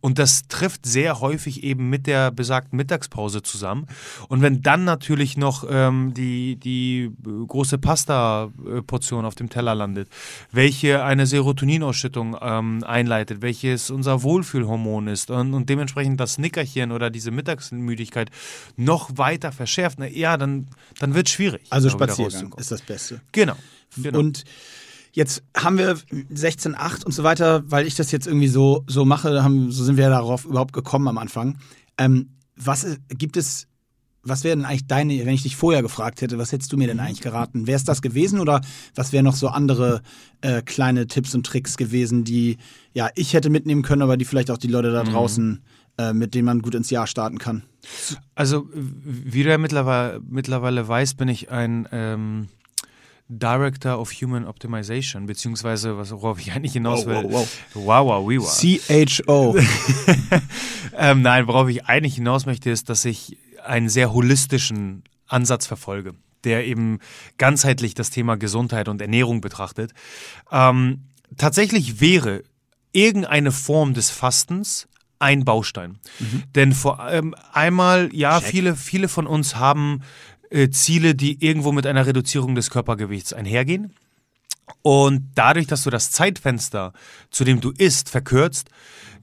Und das trifft sehr häufig eben mit der besagten Mittagspause zusammen. Und wenn dann natürlich noch ähm, die, die äh, große Pasta-Portion auf dem Teller landet, welche eine Serotoninausschüttung ähm, einleitet, welches unser Wohlfühlhormon ist und, und dementsprechend das Nickerchen oder diese Mittagsmüdigkeit noch weiter verschärft, na ja, dann, dann wird es schwierig. Also Spaziergang ist das Beste. Genau. genau. Und jetzt haben wir 16.8 und so weiter, weil ich das jetzt irgendwie so, so mache, haben, so sind wir darauf überhaupt gekommen am Anfang. Ähm, was gibt es, was wäre denn eigentlich deine, wenn ich dich vorher gefragt hätte, was hättest du mir denn eigentlich geraten? Wäre es das gewesen oder was wären noch so andere äh, kleine Tipps und Tricks gewesen, die ja ich hätte mitnehmen können, aber die vielleicht auch die Leute da draußen, äh, mit denen man gut ins Jahr starten kann? Also, wie du ja mittlerweile, mittlerweile weißt, bin ich ein ähm, Director of Human Optimization, beziehungsweise, was, worauf ich eigentlich hinaus will. Wow, wow, wow. CHO. Ähm, nein, worauf ich eigentlich hinaus möchte, ist, dass ich einen sehr holistischen Ansatz verfolge, der eben ganzheitlich das Thema Gesundheit und Ernährung betrachtet. Ähm, tatsächlich wäre irgendeine Form des Fastens ein Baustein. Denn vor allem einmal, ja, Check. viele, viele von uns haben äh, Ziele, die irgendwo mit einer Reduzierung des Körpergewichts einhergehen. Und dadurch, dass du das Zeitfenster, zu dem du isst, verkürzt,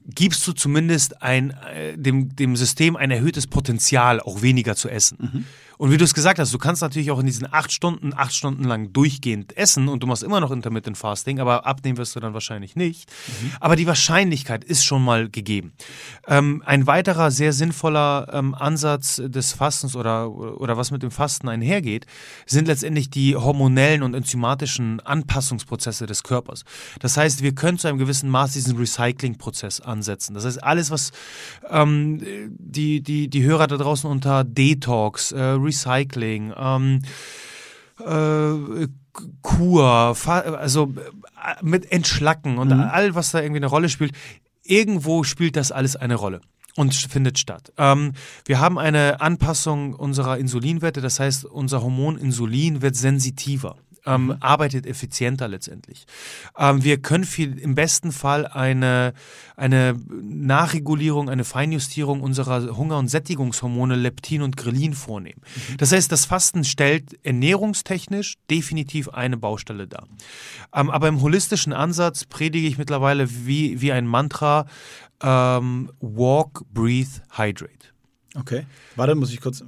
gibst du zumindest ein, äh, dem, dem System ein erhöhtes Potenzial, auch weniger zu essen. Und wie du es gesagt hast, du kannst natürlich auch in diesen acht Stunden, acht Stunden lang durchgehend essen und du machst immer noch Intermittent Fasting, aber abnehmen wirst du dann wahrscheinlich nicht. Mhm. Aber die Wahrscheinlichkeit ist schon mal gegeben. Ähm, ein weiterer sehr sinnvoller ähm, Ansatz des Fastens oder, oder was mit dem Fasten einhergeht, sind letztendlich die hormonellen und enzymatischen Anpassungsprozesse des Körpers. Das heißt, wir können zu einem gewissen Maß diesen Recycling-Prozess ansetzen. Das heißt, alles, was ähm, die, die, die Hörer da draußen unter Detox, äh, Recycling, ähm, äh, Kur, also äh, mit Entschlacken und mhm. all, was da irgendwie eine Rolle spielt. Irgendwo spielt das alles eine Rolle und findet statt. Ähm, wir haben eine Anpassung unserer Insulinwerte, das heißt, unser Hormon Insulin wird sensitiver ähm, mhm. arbeitet effizienter letztendlich. Ähm, wir können viel, im besten Fall eine, eine Nachregulierung, eine Feinjustierung unserer Hunger- und Sättigungshormone Leptin und Grelin vornehmen. Mhm. Das heißt, das Fasten stellt ernährungstechnisch definitiv eine Baustelle dar. Ähm, aber im holistischen Ansatz predige ich mittlerweile wie, wie ein Mantra ähm, Walk, Breathe, Hydrate. Okay. Warte, muss ich kurz.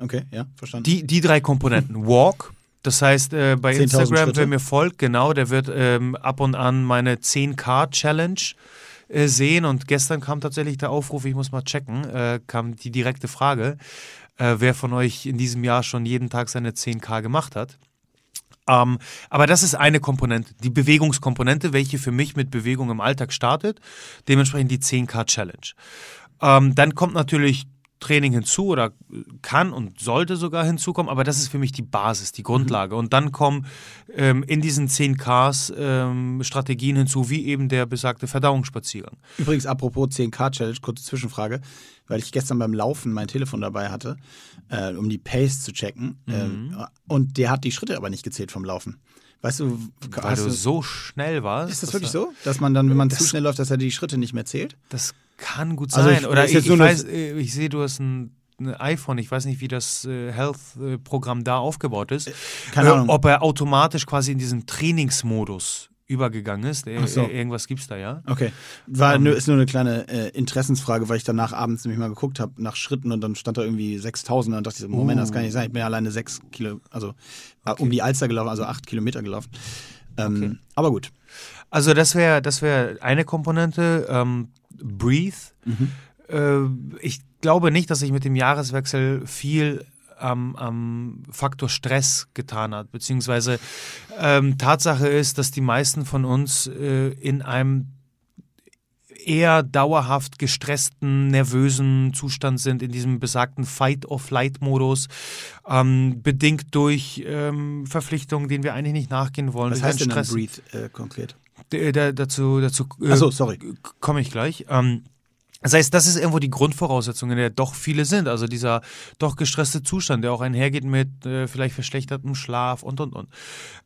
Okay, ja, verstanden. Die, die drei Komponenten. Walk, das heißt, äh, bei Instagram, wer mir folgt, genau, der wird ähm, ab und an meine 10K-Challenge äh, sehen. Und gestern kam tatsächlich der Aufruf, ich muss mal checken, äh, kam die direkte Frage, äh, wer von euch in diesem Jahr schon jeden Tag seine 10K gemacht hat. Ähm, aber das ist eine Komponente, die Bewegungskomponente, welche für mich mit Bewegung im Alltag startet. Dementsprechend die 10K-Challenge. Ähm, dann kommt natürlich Training hinzu oder kann und sollte sogar hinzukommen, aber das ist für mich die Basis, die Grundlage. Und dann kommen ähm, in diesen 10Ks ähm, Strategien hinzu, wie eben der besagte Verdauungsspaziergang. Übrigens, apropos 10K-Challenge, kurze Zwischenfrage, weil ich gestern beim Laufen mein Telefon dabei hatte, äh, um die Pace zu checken. Mhm. Äh, und der hat die Schritte aber nicht gezählt vom Laufen. Weißt du, weil du, so schnell warst. Ist das wirklich so, dass man dann, wenn man zu schnell läuft, dass er die Schritte nicht mehr zählt? Das kann gut also sein. Also ich, Oder ich, ich, weiß, äh, ich sehe, du hast ein iPhone, ich weiß nicht, wie das äh, Health-Programm da aufgebaut ist. Äh, keine Ahnung. Ob er automatisch quasi in diesen Trainingsmodus übergegangen ist. So. Irgendwas gibt es da, ja? Okay. War ähm. nur, ist nur eine kleine äh, Interessensfrage, weil ich danach abends nämlich mal geguckt habe nach Schritten und dann stand da irgendwie 6000 und dachte ich, Moment, uh. das kann nicht sein. Ich bin ja alleine sechs Kilo, also okay. um die Alster gelaufen, also acht Kilometer gelaufen. Ähm, okay. Aber gut. Also das wäre das wär eine Komponente. Ähm, Breathe. Mhm. Äh, ich glaube nicht, dass sich mit dem Jahreswechsel viel am, am Faktor Stress getan hat. Beziehungsweise ähm, Tatsache ist, dass die meisten von uns äh, in einem eher dauerhaft gestressten, nervösen Zustand sind, in diesem besagten Fight-or-Flight-Modus, ähm, bedingt durch ähm, Verpflichtungen, denen wir eigentlich nicht nachgehen wollen. Was heißt denn Stress. Breathe äh, konkret? D dazu dazu äh, so, sorry. komme ich gleich. Ähm, das heißt, das ist irgendwo die Grundvoraussetzung, in der doch viele sind. Also dieser doch gestresste Zustand, der auch einhergeht mit äh, vielleicht verschlechtertem Schlaf und, und, und.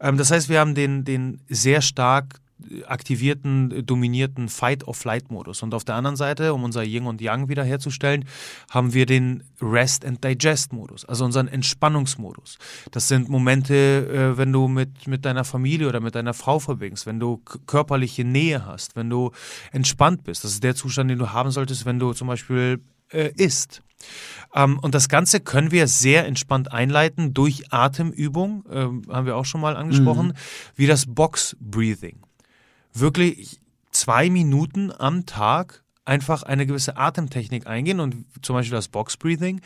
Ähm, das heißt, wir haben den, den sehr stark aktivierten, dominierten Fight-or-Flight-Modus. Und auf der anderen Seite, um unser Yin und Yang wiederherzustellen, haben wir den Rest-and-Digest-Modus, also unseren Entspannungsmodus. Das sind Momente, äh, wenn du mit, mit deiner Familie oder mit deiner Frau verbringst, wenn du körperliche Nähe hast, wenn du entspannt bist. Das ist der Zustand, den du haben solltest, wenn du zum Beispiel äh, isst. Ähm, und das Ganze können wir sehr entspannt einleiten durch Atemübung, äh, haben wir auch schon mal angesprochen, mhm. wie das Box Breathing wirklich zwei Minuten am Tag einfach eine gewisse Atemtechnik eingehen und zum Beispiel das Box Breathing,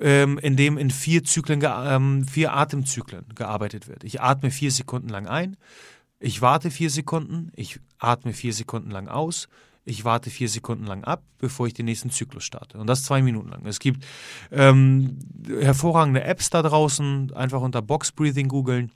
ähm, in dem in vier Zyklen, ähm, vier Atemzyklen gearbeitet wird. Ich atme vier Sekunden lang ein, ich warte vier Sekunden, ich atme vier Sekunden lang aus, ich warte vier Sekunden lang ab, bevor ich den nächsten Zyklus starte. Und das zwei Minuten lang. Es gibt ähm, hervorragende Apps da draußen, einfach unter Box Breathing googeln,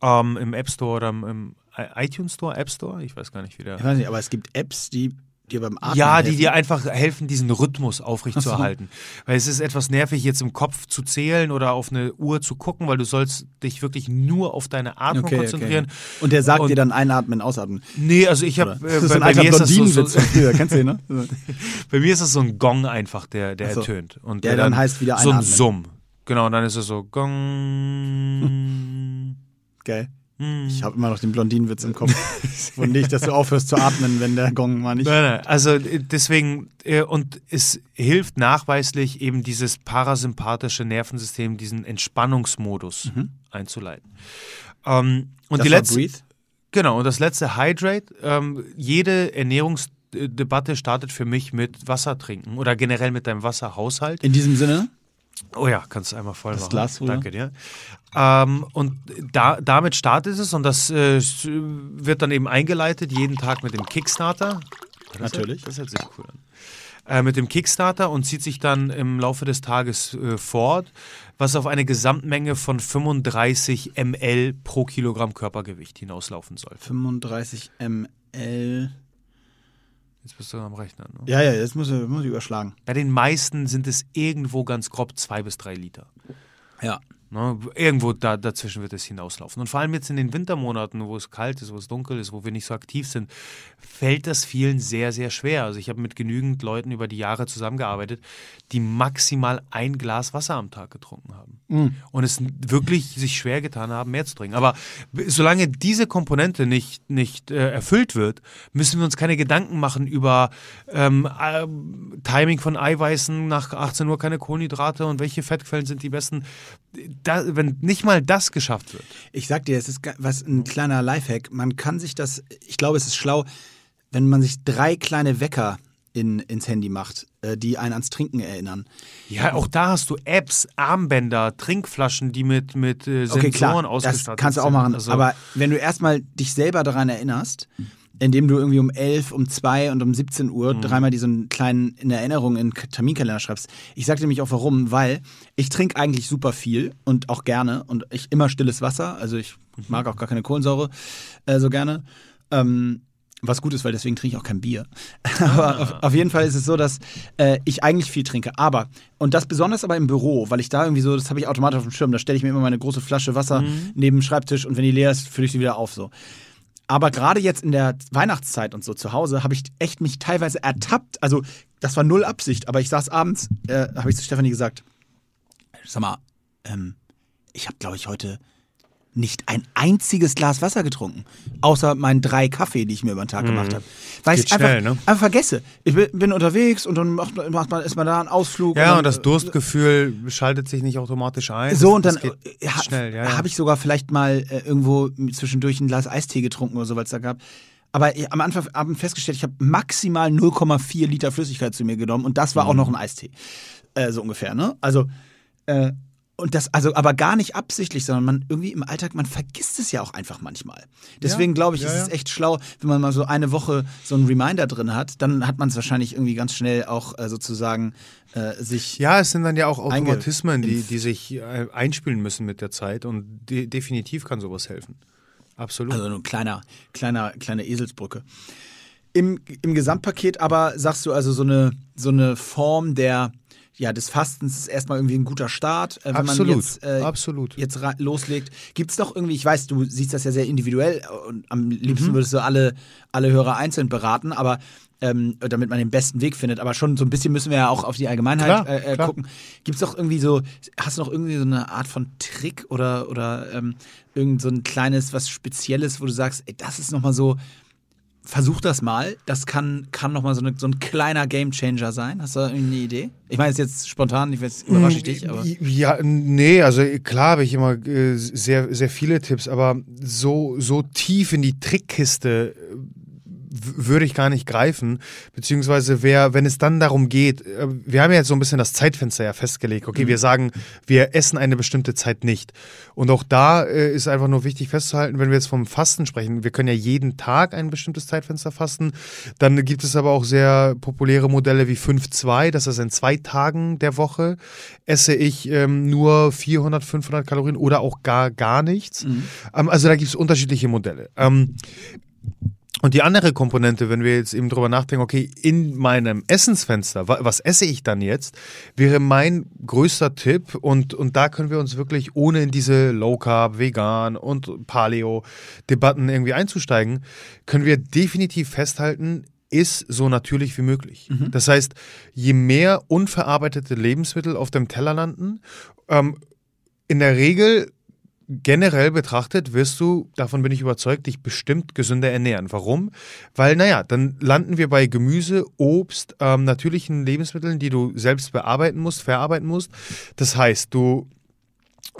ähm, im App Store oder im iTunes Store, App Store? Ich weiß gar nicht, wie der. Ich weiß nicht, aber es gibt Apps, die dir beim Atmen Ja, die dir einfach helfen, diesen Rhythmus aufrechtzuerhalten. Weil es ist etwas nervig, jetzt im Kopf zu zählen oder auf eine Uhr zu gucken, weil du sollst dich wirklich nur auf deine Atmung okay, konzentrieren. Okay. Und der sagt und, dir dann einatmen, ausatmen. Nee, also ich habe äh, bei, bei mir ist das so, so Kennst du den, ne? bei mir ist das so ein Gong einfach, der, der so. ertönt. Und der, der dann, dann, heißt wieder einatmen. So ein Summ. Genau, und dann ist es so Gong. Geil. Ich habe immer noch den Blondinenwitz im Kopf. Und nicht, dass du aufhörst zu atmen, wenn der Gong mal nicht. Nein, nein. Also äh, deswegen, äh, und es hilft nachweislich eben dieses parasympathische Nervensystem, diesen Entspannungsmodus einzuleiten. Ähm, und Das die letzte, Breathe. genau, und das letzte Hydrate, ähm, jede Ernährungsdebatte startet für mich mit Wasser trinken oder generell mit deinem Wasserhaushalt. In diesem Sinne, Oh ja, kannst du einmal voll Das machen. Glas rüber. Danke dir. Ähm, und da, damit startet es und das äh, wird dann eben eingeleitet, jeden Tag mit dem Kickstarter. Das Natürlich. Hört, das hört sich cool an. Äh, mit dem Kickstarter und zieht sich dann im Laufe des Tages äh, fort, was auf eine Gesamtmenge von 35 ml pro Kilogramm Körpergewicht hinauslaufen soll. 35 ml. Jetzt bist du am Rechnen. Ne? Ja, ja, jetzt muss ich, muss ich überschlagen. Bei den meisten sind es irgendwo ganz grob zwei bis drei Liter. Ja. Ne, irgendwo da, dazwischen wird es hinauslaufen. Und vor allem jetzt in den Wintermonaten, wo es kalt ist, wo es dunkel ist, wo wir nicht so aktiv sind, fällt das vielen sehr, sehr schwer. Also ich habe mit genügend Leuten über die Jahre zusammengearbeitet, die maximal ein Glas Wasser am Tag getrunken haben. Und es wirklich sich schwer getan haben, mehr zu trinken. Aber solange diese Komponente nicht, nicht äh, erfüllt wird, müssen wir uns keine Gedanken machen über ähm, äh, Timing von Eiweißen, nach 18 Uhr keine Kohlenhydrate und welche Fettquellen sind die besten. Da, wenn nicht mal das geschafft wird. Ich sag dir, es ist was ein kleiner Lifehack. Man kann sich das, ich glaube, es ist schlau, wenn man sich drei kleine Wecker in, ins Handy macht, äh, die einen ans Trinken erinnern. Ja, auch da hast du Apps, Armbänder, Trinkflaschen, die mit, mit äh, Sensoren Okay, klar, ausgestattet das kannst du auch sind. machen. Also, Aber wenn du erstmal dich selber daran erinnerst, indem du irgendwie um 11, um 2 und um 17 Uhr Mhm. dreimal diesen kleinen in Erinnerung in Terminkalender schreibst. Ich sag dir nämlich auch warum, weil ich trinke eigentlich super viel und auch gerne und ich immer stilles Wasser, also ich Mhm. mag auch gar keine Kohlensäure äh, so gerne. Ähm, was gut ist, weil deswegen trinke ich auch kein Bier. Aber Ah. auf, auf jeden Fall ist es so, dass äh, ich eigentlich viel trinke. Aber, und das besonders aber im Büro, weil ich da irgendwie so, das habe ich automatisch auf dem Schirm, da stelle ich mir immer meine große Flasche Wasser Mhm. neben dem Schreibtisch und wenn die leer ist, fülle ich sie wieder auf so. Aber gerade jetzt in der Weihnachtszeit und so zu Hause habe ich echt mich teilweise ertappt. Also, das war null Absicht, aber ich saß abends, äh, habe ich zu Stefanie gesagt, sag mal, ähm, ich habe, glaube ich, heute nicht ein einziges Glas Wasser getrunken. Außer meinen drei Kaffee, die ich mir über den Tag gemacht habe. Weil Geht ich einfach, schnell, ne? einfach vergesse. Ich bin, unterwegs und dann macht, macht man, ist man da einen Ausflug. ja, dann, und das äh, Durstgefühl schaltet sich nicht automatisch ein. so, und dann geht äh, ha, ja, ja. habe ich sogar vielleicht mal äh, irgendwo zwischendurch ein Glas Eistee getrunken oder so, weil es da gab. Aber äh, am Anfang Abend festgestellt, ich habe maximal 0,4 Liter Flüssigkeit zu mir genommen und das war Mhm. auch noch ein Eistee. Äh, so ungefähr, ne? Also, äh, und das, also aber gar nicht absichtlich, sondern man irgendwie im Alltag, man vergisst es ja auch einfach manchmal. Deswegen glaube ich, ja, ist ja. es echt schlau, wenn man mal so eine Woche so einen Reminder drin hat, dann hat man es wahrscheinlich irgendwie ganz schnell auch äh, sozusagen äh, sich. Ja, es sind dann ja auch Automatismen, die, die sich äh, einspielen müssen mit der Zeit und de definitiv kann sowas helfen. Absolut. Also ein kleiner, kleiner, kleine Eselsbrücke. Im, Im Gesamtpaket aber sagst du also so eine, so eine Form der, ja, des Fastens ist erstmal irgendwie ein guter Start. Äh, wenn Absolut, man jetzt, äh, absolut. jetzt loslegt. Gibt es doch irgendwie, ich weiß, du siehst das ja sehr individuell und am Mhm. liebsten würdest du alle, alle Hörer einzeln beraten, aber ähm, damit man den besten Weg findet. Aber schon so ein bisschen müssen wir ja auch auf die Allgemeinheit Klar, äh, äh, klar. gucken. Gibt es doch irgendwie so, hast du noch irgendwie so eine Art von Trick oder, oder ähm, irgend so ein kleines, was Spezielles, wo du sagst, ey, das ist nochmal so, versuch das mal. Das kann, kann nochmal so, so ein kleiner Gamechanger sein. Hast du da irgendwie eine Idee? Ich meine, es jetzt spontan, ich weiß, überrasche ich dich, aber. Ja, nee, also klar habe ich immer äh, sehr, sehr viele Tipps, aber so, so tief in die Trickkiste würde ich gar nicht greifen. Beziehungsweise wer, wenn es dann darum geht, äh, wir haben ja jetzt so ein bisschen das Zeitfenster ja festgelegt. Okay, wir sagen, wir essen eine bestimmte Zeit nicht. Und auch da äh, ist einfach nur wichtig festzuhalten, wenn wir jetzt vom Fasten sprechen, wir können ja jeden Tag ein bestimmtes Zeitfenster fasten. Dann gibt es aber auch sehr populäre Modelle wie 5-2, das heißt in zwei Tagen der Woche esse ich ähm, nur 400, 500 Kalorien oder auch gar, gar nichts. Ähm, also da gibt es unterschiedliche Modelle. Ähm, und die andere Komponente, wenn wir jetzt eben drüber nachdenken, okay, in meinem Essensfenster, wa was esse ich dann jetzt, wäre mein größter Tipp und, und da können wir uns wirklich ohne in diese Low Carb, Vegan und Paleo-Debatten irgendwie einzusteigen, können wir definitiv festhalten, ist so natürlich wie möglich. Das heißt, je mehr unverarbeitete Lebensmittel auf dem Teller landen, ähm, in der Regel generell betrachtet wirst du, davon bin ich überzeugt, dich bestimmt gesünder ernähren. Warum? Weil, naja, dann landen wir bei Gemüse, Obst, ähm, natürlichen Lebensmitteln, die du selbst bearbeiten musst, verarbeiten musst. Das heißt, du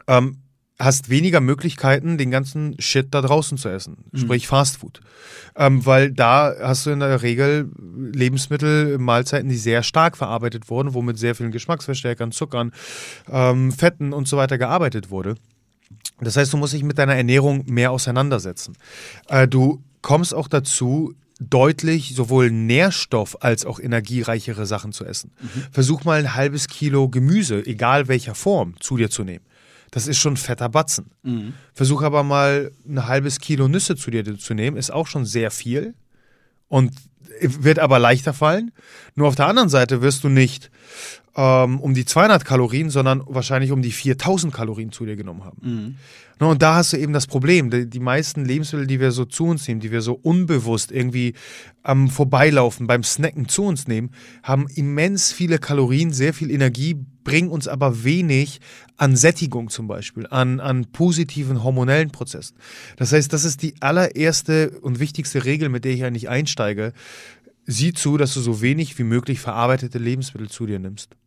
ähm, hast weniger Möglichkeiten, den ganzen Shit da draußen zu essen, mhm. sprich Fast Food. Ähm, weil da hast du in der Regel Lebensmittel, Mahlzeiten, die sehr stark verarbeitet wurden, wo mit sehr vielen Geschmacksverstärkern, Zuckern, ähm, Fetten und so weiter gearbeitet wurde. Das heißt, du musst dich mit deiner Ernährung mehr auseinandersetzen. Äh, du kommst auch dazu, deutlich sowohl Nährstoff als auch energiereichere Sachen zu essen. Mhm. Versuch mal ein halbes Kilo Gemüse, egal welcher Form, zu dir zu nehmen. Das ist schon fetter Batzen. Mhm. Versuch aber mal ein halbes Kilo Nüsse zu dir zu nehmen, ist auch schon sehr viel und wird aber leichter fallen. Nur auf der anderen Seite wirst du nicht ähm, um die 200 Kalorien, sondern wahrscheinlich um die 4000 Kalorien zu dir genommen haben. Mhm. Und da hast du eben das Problem. Die, die, meisten Lebensmittel, die wir so zu uns nehmen, die wir so unbewusst irgendwie am Vorbeilaufen, beim Snacken zu uns nehmen, haben immens viele Kalorien, sehr viel Energie, bringen uns aber wenig an Sättigung zum Beispiel, an, an positiven hormonellen Prozessen. Das heißt, das ist die allererste und wichtigste Regel, mit der ich eigentlich einsteige. Sieh zu, dass du so wenig wie möglich verarbeitete Lebensmittel zu dir nimmst.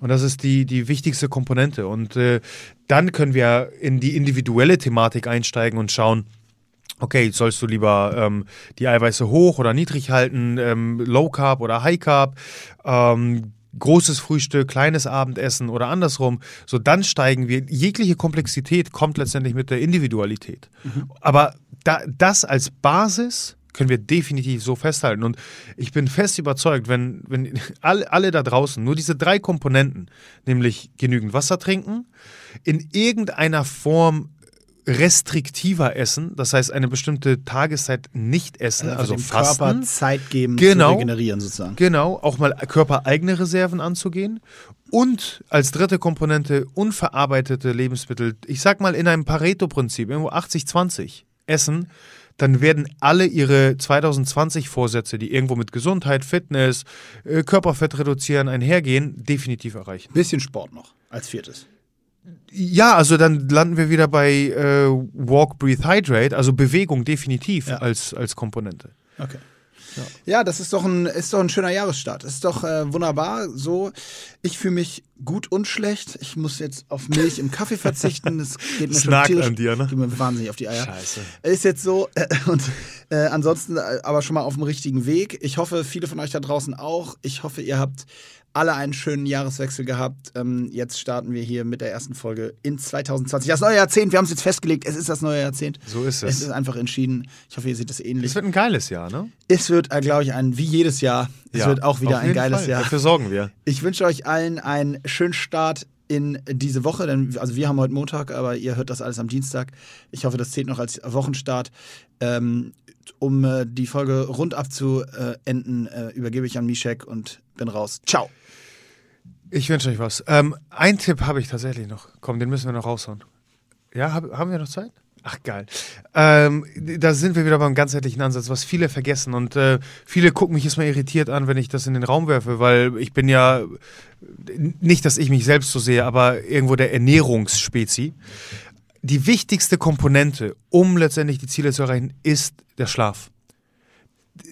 Und das ist die, die wichtigste Komponente. Und äh, dann können wir in die individuelle Thematik einsteigen und schauen, okay, sollst du lieber ähm, die Eiweiße hoch oder niedrig halten, ähm, Low Carb oder High Carb, ähm, großes Frühstück, kleines Abendessen oder andersrum, so dann steigen wir. Jegliche Komplexität kommt letztendlich mit der Individualität. Mhm. Aber da, das als Basis können wir definitiv so festhalten. Und ich bin fest überzeugt, wenn, wenn alle, alle da draußen nur diese drei Komponenten, nämlich genügend Wasser trinken, in irgendeiner Form restriktiver essen, das heißt eine bestimmte Tageszeit nicht essen, also, also fasten. Körper Zeit geben genau, zu regenerieren sozusagen. Genau, auch mal körpereigene Reserven anzugehen und als dritte Komponente unverarbeitete Lebensmittel, ich sag mal in einem Pareto-Prinzip, irgendwo 80-20 essen, dann werden alle ihre 2020 Vorsätze, die irgendwo mit Gesundheit, Fitness, äh, Körperfett reduzieren einhergehen, definitiv erreichen. Bisschen Sport noch als viertes. Ja, also dann landen wir wieder bei äh, Walk, Breathe, Hydrate, also Bewegung definitiv ja. als, als Komponente. Okay. Ja. ja, das ist doch ein, ist doch ein schöner Jahresstart. Ist doch äh, wunderbar. So, ich fühle mich gut und schlecht. Ich muss jetzt auf Milch im Kaffee verzichten. Das geht mir schon tierisch, an dir, ne? Geht mir wahnsinnig auf die Eier. Scheiße. Ist jetzt so. Äh, und äh, ansonsten äh, aber schon mal auf dem richtigen Weg. Ich hoffe, viele von euch da draußen auch. Ich hoffe, ihr habt alle einen schönen Jahreswechsel gehabt. Ähm, jetzt starten wir hier mit der ersten Folge in 2020. Das neue Jahrzehnt, wir haben es jetzt festgelegt, es ist das neue Jahrzehnt. So ist es. Es ist einfach entschieden. Ich hoffe, ihr seht es ähnlich. Es wird ein geiles Jahr, ne? Es wird, äh, glaube ich, ein, wie jedes Jahr, es ja, wird auch wieder ein geiles Fall. Jahr. Dafür sorgen wir. Ich wünsche euch allen einen schönen Start in diese Woche, denn also wir haben heute Montag, aber ihr hört das alles am Dienstag. Ich hoffe, das zählt noch als Wochenstart. Ähm, um äh, die Folge rund abzuenden, äh, übergebe ich an Mishek und bin raus. Ciao. Ich wünsche euch was. Ähm, ein Tipp habe ich tatsächlich noch. Komm, den müssen wir noch raushauen. Ja, hab, haben wir noch Zeit? Ach geil. Ähm, da sind wir wieder beim ganzheitlichen Ansatz, was viele vergessen. Und äh, viele gucken mich jetzt mal irritiert an, wenn ich das in den Raum werfe, weil ich bin ja, nicht, dass ich mich selbst so sehe, aber irgendwo der Ernährungsspezi. Die wichtigste Komponente, um letztendlich die Ziele zu erreichen, ist der Schlaf.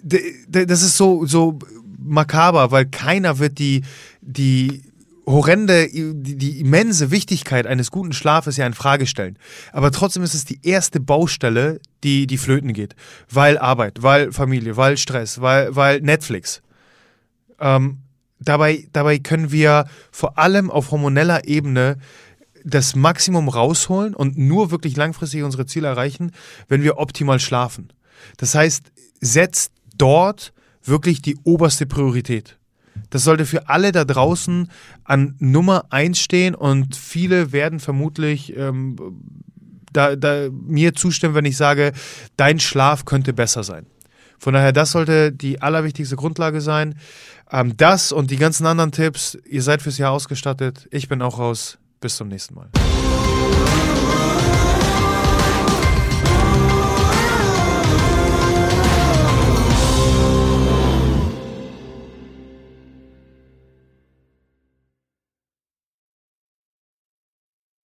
Das ist so, so makaber, weil keiner wird die, die horrende, die, die, immense Wichtigkeit eines guten Schlafes ja in Frage stellen. Aber trotzdem ist es die erste Baustelle, die, die flöten geht. Weil Arbeit, weil Familie, weil Stress, weil, weil Netflix. Ähm, dabei, dabei können wir vor allem auf hormoneller Ebene das Maximum rausholen und nur wirklich langfristig unsere Ziele erreichen, wenn wir optimal schlafen. Das heißt, setzt dort wirklich die oberste Priorität. Das sollte für alle da draußen an Nummer eins stehen und viele werden vermutlich ähm, da, da mir zustimmen, wenn ich sage, dein Schlaf könnte besser sein. Von daher, das sollte die allerwichtigste Grundlage sein. Ähm, das und die ganzen anderen Tipps, ihr seid fürs Jahr ausgestattet. Ich bin auch raus. Bis zum nächsten Mal.